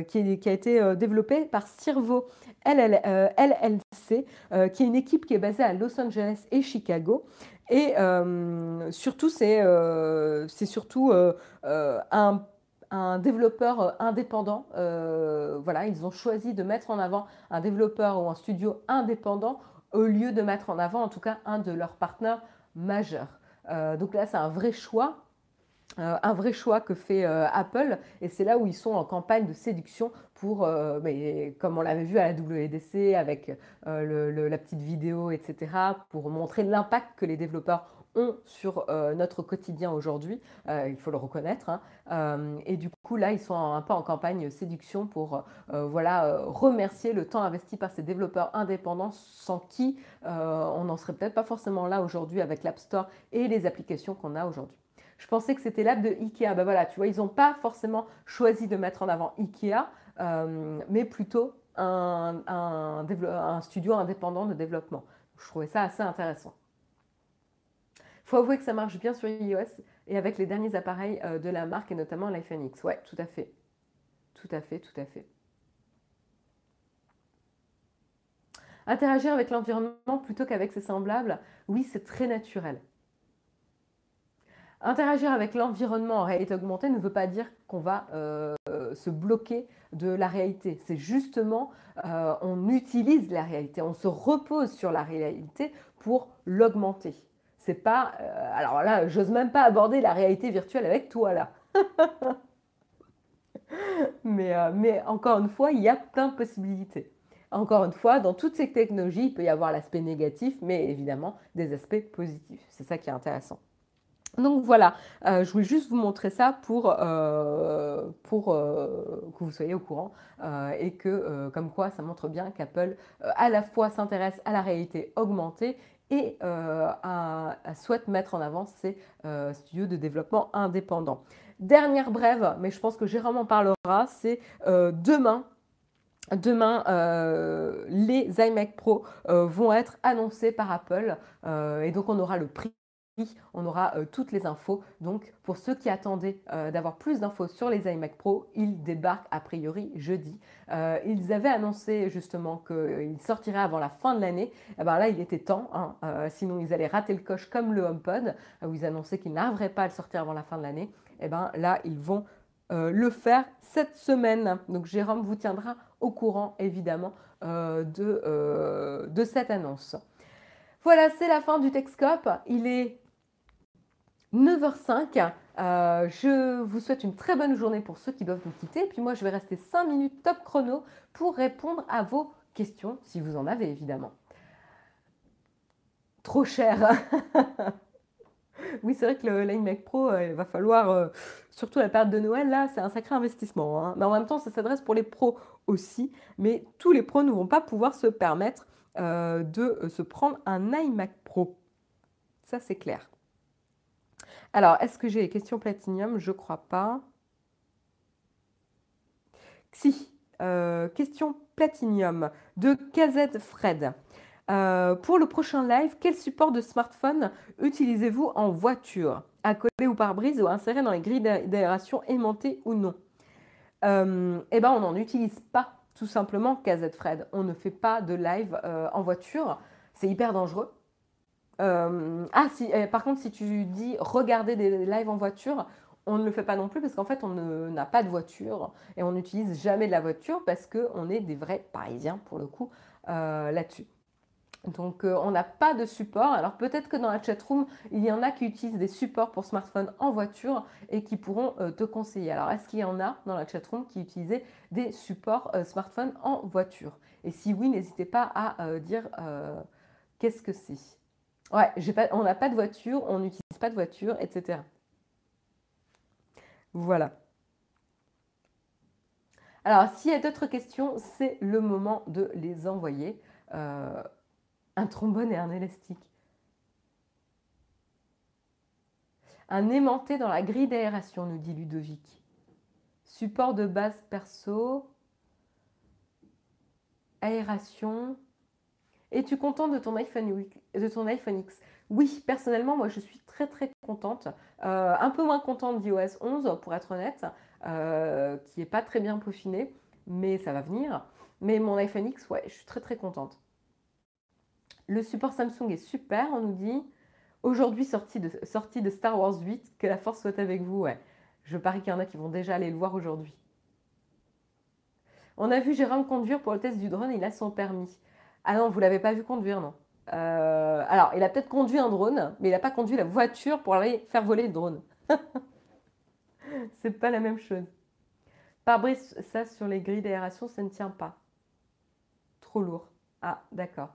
qui, qui, a été développée par Sirvo LLC, qui est une équipe qui est basée à Los Angeles et Chicago et euh, surtout, c'est euh, surtout euh, un, un, développeur indépendant. voilà, ils ont choisi de mettre en avant un développeur ou un studio indépendant au lieu de mettre en avant, en tout cas, un de leurs partenaires majeurs. donc là, c'est un vrai choix euh, un vrai choix que fait euh, Apple et c'est là où ils sont en campagne de séduction pour, euh, mais, comme on l'avait vu à la WDC avec la petite vidéo, etc., pour montrer l'impact que les développeurs sur notre quotidien aujourd'hui, il faut le reconnaître. Hein. et du coup, là, ils sont un peu en campagne séduction pour voilà, remercier le temps investi par ces développeurs indépendants sans qui on n'en serait peut-être pas forcément là aujourd'hui avec l'App Store et les applications qu'on a aujourd'hui. Je pensais que c'était l'app de Ikea. Ben voilà, tu vois, ils n'ont pas forcément choisi de mettre en avant Ikea, euh, mais plutôt un, studio indépendant de développement. Je trouvais ça assez intéressant. Faut avouer que ça marche bien sur iOS et avec les derniers appareils euh, de la marque et notamment l'iPhone X. Ouais, tout à fait. Tout à fait, tout à fait. Interagir avec l'environnement plutôt qu'avec ses semblables, oui, c'est très naturel. Interagir avec l'environnement en réalité augmentée ne veut pas dire qu'on va euh, se bloquer de la réalité. C'est justement, euh, on utilise la réalité, on se repose sur la réalité pour l'augmenter. C'est pas, euh, alors là, j'ose même pas aborder la réalité virtuelle avec toi là. mais, mais encore une fois, il y a plein de possibilités. Encore une fois, dans toutes ces technologies, il peut y avoir l'aspect négatif, mais évidemment des aspects positifs. C'est ça qui est intéressant. Donc voilà, euh, je voulais juste vous montrer ça pour, euh, pour que vous soyez au courant et que comme quoi ça montre bien qu'Apple à la fois s'intéresse à la réalité augmentée et souhaite mettre en avant ses studios de développement indépendants. Dernière brève, mais je pense que Jérôme en parlera, c'est demain Demain, euh, les iMac Pro euh, vont être annoncés par Apple euh, et donc on aura le prix, on aura toutes les infos. Donc pour ceux qui attendaient d'avoir plus d'infos sur les iMac Pro, ils débarquent a priori jeudi. ils avaient annoncé justement qu'ils sortiraient avant la fin de l'année. Eh ben là, il était temps, hein, sinon ils allaient rater le coche comme le HomePod où ils annonçaient qu'ils n'arriveraient pas à le sortir avant la fin de l'année. Eh ben là, ils vont le faire cette semaine. Donc Jérôme vous tiendra au courant évidemment euh, de, euh, de cette annonce. Voilà, c'est la fin du Texcope. Il est 9h05. Euh, je vous souhaite une très bonne journée pour ceux qui doivent nous quitter. Puis moi, je vais rester 5 minutes top chrono pour répondre à vos questions, si vous en avez évidemment. Trop cher. oui, c'est vrai que le l'iMac Pro, il va falloir, surtout la période de Noël, là, c'est un sacré investissement. Hein. Mais en même temps, ça s'adresse pour les pros aussi, mais tous les pros ne vont pas pouvoir se permettre euh, de euh, se prendre un iMac Pro. Ça, c'est clair. Alors, est-ce que j'ai les questions Platinium? Je crois pas. Si, euh, question Platinium de KZ Fred. pour le prochain live, quel support de smartphone utilisez-vous en voiture? Accolé ou pare-brise ou inséré dans les grilles d'aération aimantées ou non? Euh, eh ben, on n'en utilise pas tout simplement KZ Fred. On ne fait pas de live euh, en voiture. C'est hyper dangereux. Euh, ah, si, eh, par contre, si tu dis regarder des lives en voiture, on ne le fait pas non plus parce qu'en fait, on n'a pas de voiture et on n'utilise jamais de la voiture parce qu'on est des vrais Parisiens pour le coup là-dessus. Donc euh, on n'a pas de support. Alors peut-être que dans la chatroom, il y en a qui utilisent des supports pour smartphone en voiture et qui pourront euh, te conseiller. Alors est-ce qu'il y en a dans la chatroom qui utilisaient des supports euh, smartphone en voiture? Et si oui, n'hésitez pas à dire qu'est-ce que c'est. Ouais, on n'a pas de voiture, on n'utilise pas de voiture, etc. Voilà. Alors s'il y a d'autres questions, c'est le moment de les envoyer un trombone et un élastique. Un aimanté dans la grille d'aération, nous dit Ludovic. Support de base perso. Aération. Es-tu content de ton iPhone, de ton iPhone X? Oui, personnellement, moi je suis très très contente. Euh, un peu moins contente d'iOS 11, pour être honnête, euh, qui n'est pas très bien peaufiné, mais ça va venir. Mais mon iPhone X, ouais, je suis très très contente. Le support Samsung est super, on nous dit. Aujourd'hui, sortie de, sortie de Star Wars 8, que la force soit avec vous. Ouais. Je parie qu'il y en a qui vont déjà aller le voir aujourd'hui. On a vu Jérôme conduire pour le test du drone, il a son permis. Ah non, vous l'avez pas vu conduire, non. Euh, alors, il a peut-être conduit un drone, mais il n'a pas conduit la voiture pour aller faire voler le drone. C'est pas la même chose. Pare-brise, ça sur les grilles d'aération, ça ne tient pas. Trop lourd. Ah, d'accord.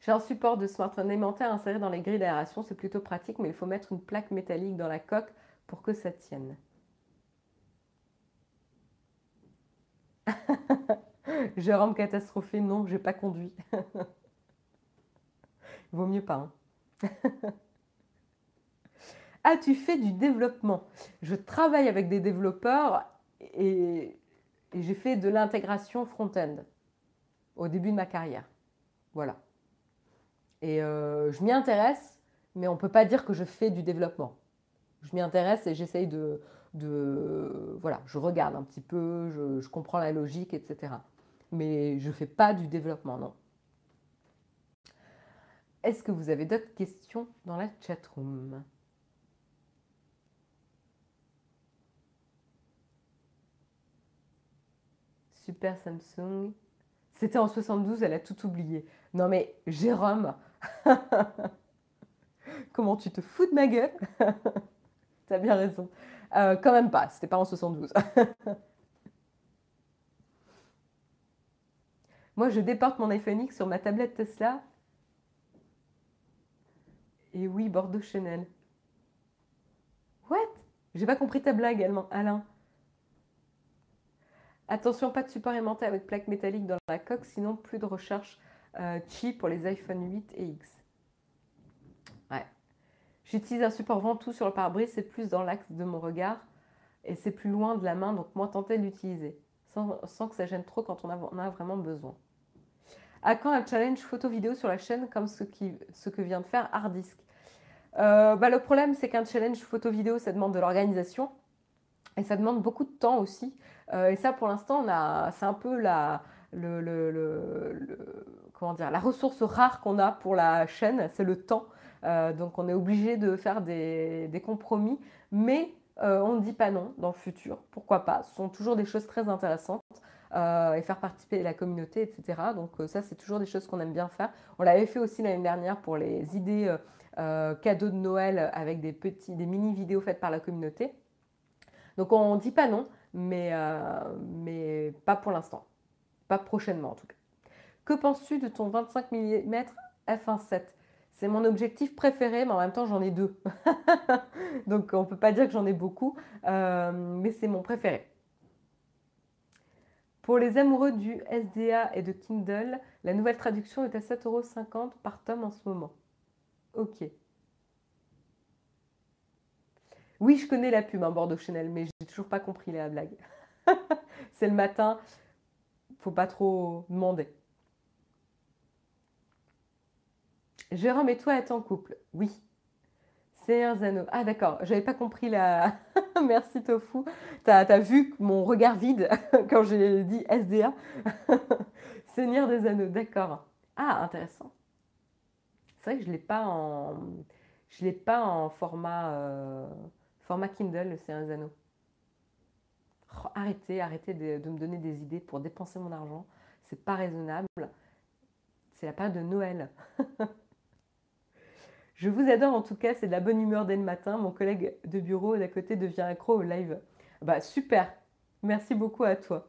J'ai un support de smartphone alimentaire inséré dans les grilles d'aération, c'est plutôt pratique, mais il faut mettre une plaque métallique dans la coque pour que ça tienne. Jérôme catastrophé, non, j'ai pas conduit. Vaut mieux pas. Hein. ah, tu fais du développement. Je travaille avec des développeurs et, j'ai fait de l'intégration front-end au début de ma carrière. Voilà. Et euh, je m'y intéresse, mais on ne peut pas dire que je fais du développement. Je m'y intéresse et j'essaye de, Voilà, je regarde un petit peu, je, comprends la logique, etc. Mais je ne fais pas du développement, non. Est-ce que vous avez d'autres questions dans la chatroom? Super Samsung. C'était en 72, elle a tout oublié. Non mais Jérôme, Comment tu te fous de ma gueule? T'as bien raison. Euh, quand même pas, c'était pas en 72. Moi, je déporte mon iPhone X sur ma tablette Tesla. Et oui, Bordeaux Chanel. J'ai pas compris ta blague, Alain. Attention, pas de support aimanté avec plaque métallique dans la coque, sinon plus de recherche euh, chi pour les iPhone 8 et X. Ouais. J'utilise un support ventoux sur le pare-brise, c'est plus dans l'axe de mon regard et c'est plus loin de la main, donc moins tenté de l'utiliser, sans, que ça gêne trop quand on a, vraiment besoin. À quand un challenge photo-vidéo sur la chaîne comme ce, que vient de faire Hardisk euh, bah, Le problème, c'est qu'un challenge photo-vidéo, ça demande de l'organisation et ça demande beaucoup de temps aussi. Euh, et ça, pour l'instant, c'est un peu la, ressource rare qu'on a pour la chaîne, c'est le temps. Euh, donc on est obligé de faire des, compromis, mais on ne dit pas non dans le futur. Pourquoi pas? Ce sont toujours des choses très intéressantes. Et faire participer la communauté, etc. Donc ça, c'est toujours des choses qu'on aime bien faire. On l'avait fait aussi l'année dernière pour les idées cadeaux de Noël avec des petits, des mini vidéos faites par la communauté. Donc on ne dit pas non, mais, euh, mais pas pour l'instant. Pas prochainement en tout cas. Que penses-tu de ton 25 mm f1.7 C'est mon objectif préféré, mais en même temps j'en ai deux. Donc on ne peut pas dire que j'en ai beaucoup, euh, mais c'est mon préféré. Pour les amoureux du SDA et de Kindle, la nouvelle traduction est à 7,50€ par tome en ce moment. Ok. Oui, je connais la pub, un Bordeaux Chanel, mais j'ai toujours pas compris la blague. c'est le matin, faut pas trop demander. Jérôme et toi êtes en couple? Oui. C'est un Zano. Ah d'accord, j'avais pas compris la... Merci Tofu. Tu as, vu mon regard vide quand j'ai dit SDA. Seigneur des Anneaux, d'accord. Ah, intéressant. C'est vrai que je l'ai pas en... Je l'ai pas en format... Euh, Format Kindle, c'est un anneaux. Oh, arrêtez, arrêtez de, me donner des idées pour dépenser mon argent. C'est pas raisonnable. C'est la période de Noël. Je vous adore en tout cas, c'est de la bonne humeur dès le matin. Mon collègue de bureau d'à côté devient accro au live. Bah super, merci beaucoup à toi.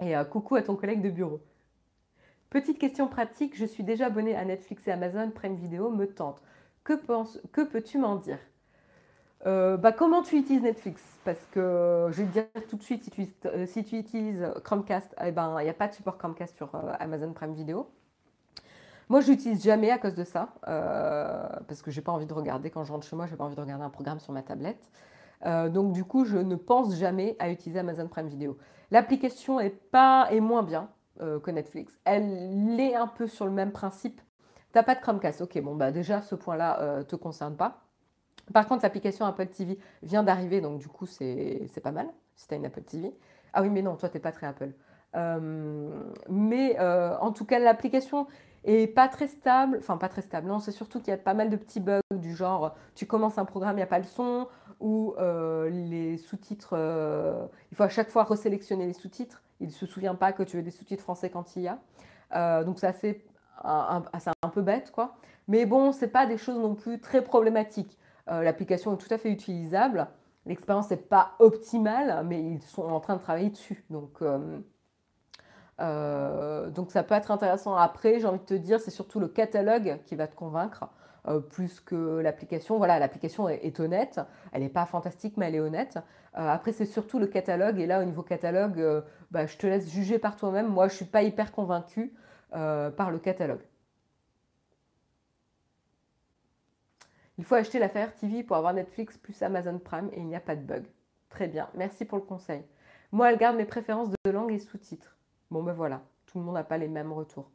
Et euh, coucou à ton collègue de bureau. Petite question pratique, je suis déjà abonné à Netflix et Amazon Prime Video, me tente. Que, que peux-tu m'en dire? Euh, bah, comment tu utilises Netflix? Parce que je vais te dire tout de suite, si tu, euh, utilises Chromecast, eh ben, il n'y a pas de support Chromecast sur euh, Amazon Prime Video. Moi, je l'utilise jamais à cause de ça, parce que j'ai pas envie de regarder quand je rentre chez moi, j'ai pas envie de regarder un programme sur ma tablette. donc du coup, je ne pense jamais à utiliser Amazon Prime Video. L'application est pas est moins bien que Netflix. Elle est un peu sur le même principe. Tu n'as pas de Chromecast, ok. Bon bah déjà ce point-là te concerne pas. Par contre, l'application Apple TV vient d'arriver, donc du coup, c'est pas mal si tu as une Apple TV. Ah oui, mais non, toi, tu n'es pas très Apple. Euh, mais euh, en tout cas, l'application est pas très stable. Enfin, pas très stable. Non, c'est surtout qu'il y a pas mal de petits bugs du genre, tu commences un programme, il n'y a pas le son, ou euh, les sous-titres, il faut à chaque fois resélectionner les sous-titres. Il ne se souvient pas que tu veux des sous-titres français quand il y a. donc, c'est assez un, un, peu bête, quoi. Mais bon, c'est pas des choses non plus très problématiques. Euh, l'application est tout à fait utilisable. L'expérience n'est pas optimale, mais ils sont en train de travailler dessus. Donc, euh, euh, donc ça peut être intéressant. Après, j'ai envie de te dire, c'est surtout le catalogue qui va te convaincre. plus que l'application. Voilà, l'application est, honnête. Elle n'est pas fantastique, mais elle est honnête. après, c'est surtout le catalogue. Et là, au niveau catalogue, bah, je te laisse juger par toi-même. Moi, je ne suis pas hyper convaincue par le catalogue. Il faut acheter la Fire TV pour avoir Netflix plus Amazon Prime et il n'y a pas de bug. Très bien, merci pour le conseil. Moi, elle garde mes préférences de langue et sous-titres. Bon, ben voilà, tout le monde n'a pas les mêmes retours.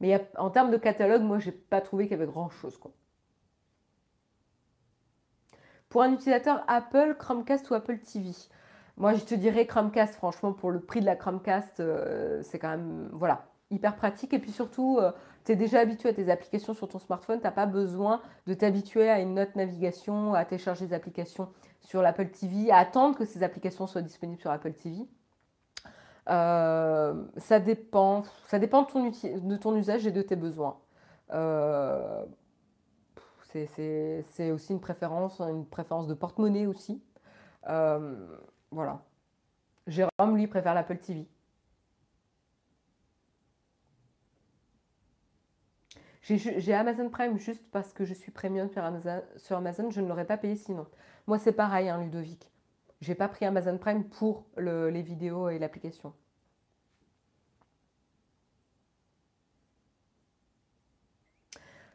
Mais en termes de catalogue, moi, je n'ai pas trouvé qu'il y avait grand-chose. Pour un utilisateur Apple, Chromecast ou Apple TV Moi, je te dirais Chromecast, franchement, pour le prix de la Chromecast, euh, c'est quand même, voilà, hyper pratique. Et puis surtout, euh, tu es déjà habitué à tes applications sur ton smartphone, tu n'as pas besoin de t'habituer à une autre navigation, à télécharger des applications sur l'Apple TV, à attendre que ces applications soient disponibles sur Apple TV. Euh, ça dépend, ça dépend de ton, usage et de tes besoins. Euh, c'est aussi une préférence, une préférence de porte-monnaie aussi. Euh, voilà. Jérôme, lui, préfère l'Apple TV. J'ai Amazon Prime juste parce que je suis premium sur Amazon, je ne l'aurais pas payé sinon. Moi, c'est pareil, hein, Ludovic. J'ai pas pris Amazon Prime pour les vidéos et l'application.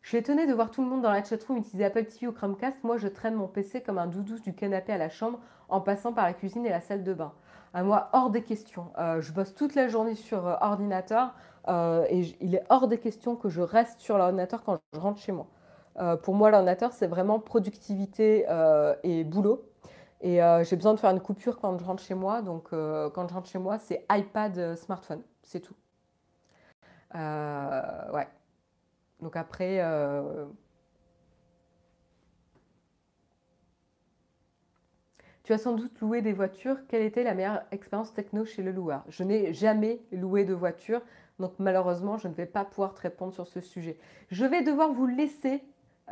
Je suis étonnée de voir tout le monde dans la chatroom utiliser Apple TV ou Chromecast. Moi, je traîne mon PC comme un doudou du canapé à la chambre en passant par la cuisine et la salle de bain. À moi, hors des questions. Euh, je bosse toute la journée sur euh, ordinateur euh, et il est hors des questions que je reste sur l'ordinateur quand je rentre chez moi. pour moi, l'ordinateur, c'est vraiment productivité et boulot. Et j'ai besoin de faire une coupure quand je rentre chez moi. Donc, quand je rentre chez moi, c'est iPad, smartphone. C'est tout. ouais. Donc après, euh, tu as sans doute loué des voitures. Quelle était la meilleure expérience techno chez le loueur? Je n'ai jamais loué de voiture, donc malheureusement, je ne vais pas pouvoir te répondre sur ce sujet. Je vais devoir vous laisser.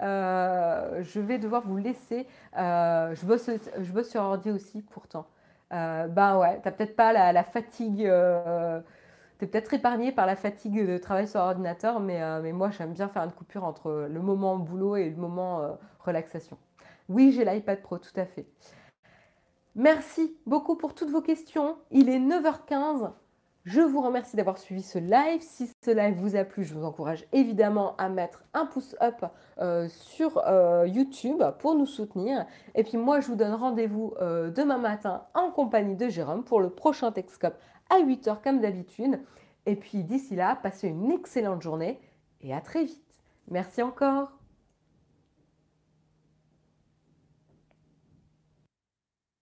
Euh, je vais devoir vous laisser. Euh, je, bosse, je bosse sur ordi aussi, pourtant. ben ouais, t'as peut-être pas la, fatigue tu es peut-être épargné par la fatigue de travail sur ordinateur, mais, euh, mais moi j'aime bien faire une coupure entre le moment boulot et le moment euh, relaxation. Oui, j'ai l'iPad Pro, tout à fait. Merci beaucoup pour toutes vos questions. Il est 9h15. Je vous remercie d'avoir suivi ce live. Si ce live vous a plu, je vous encourage évidemment à mettre un pouce up euh, sur YouTube pour nous soutenir. Et puis moi, je vous donne rendez-vous demain matin en compagnie de Jérôme pour le prochain Texcope à 8h comme d'habitude. Et puis d'ici là, passez une excellente journée et à très vite. Merci encore.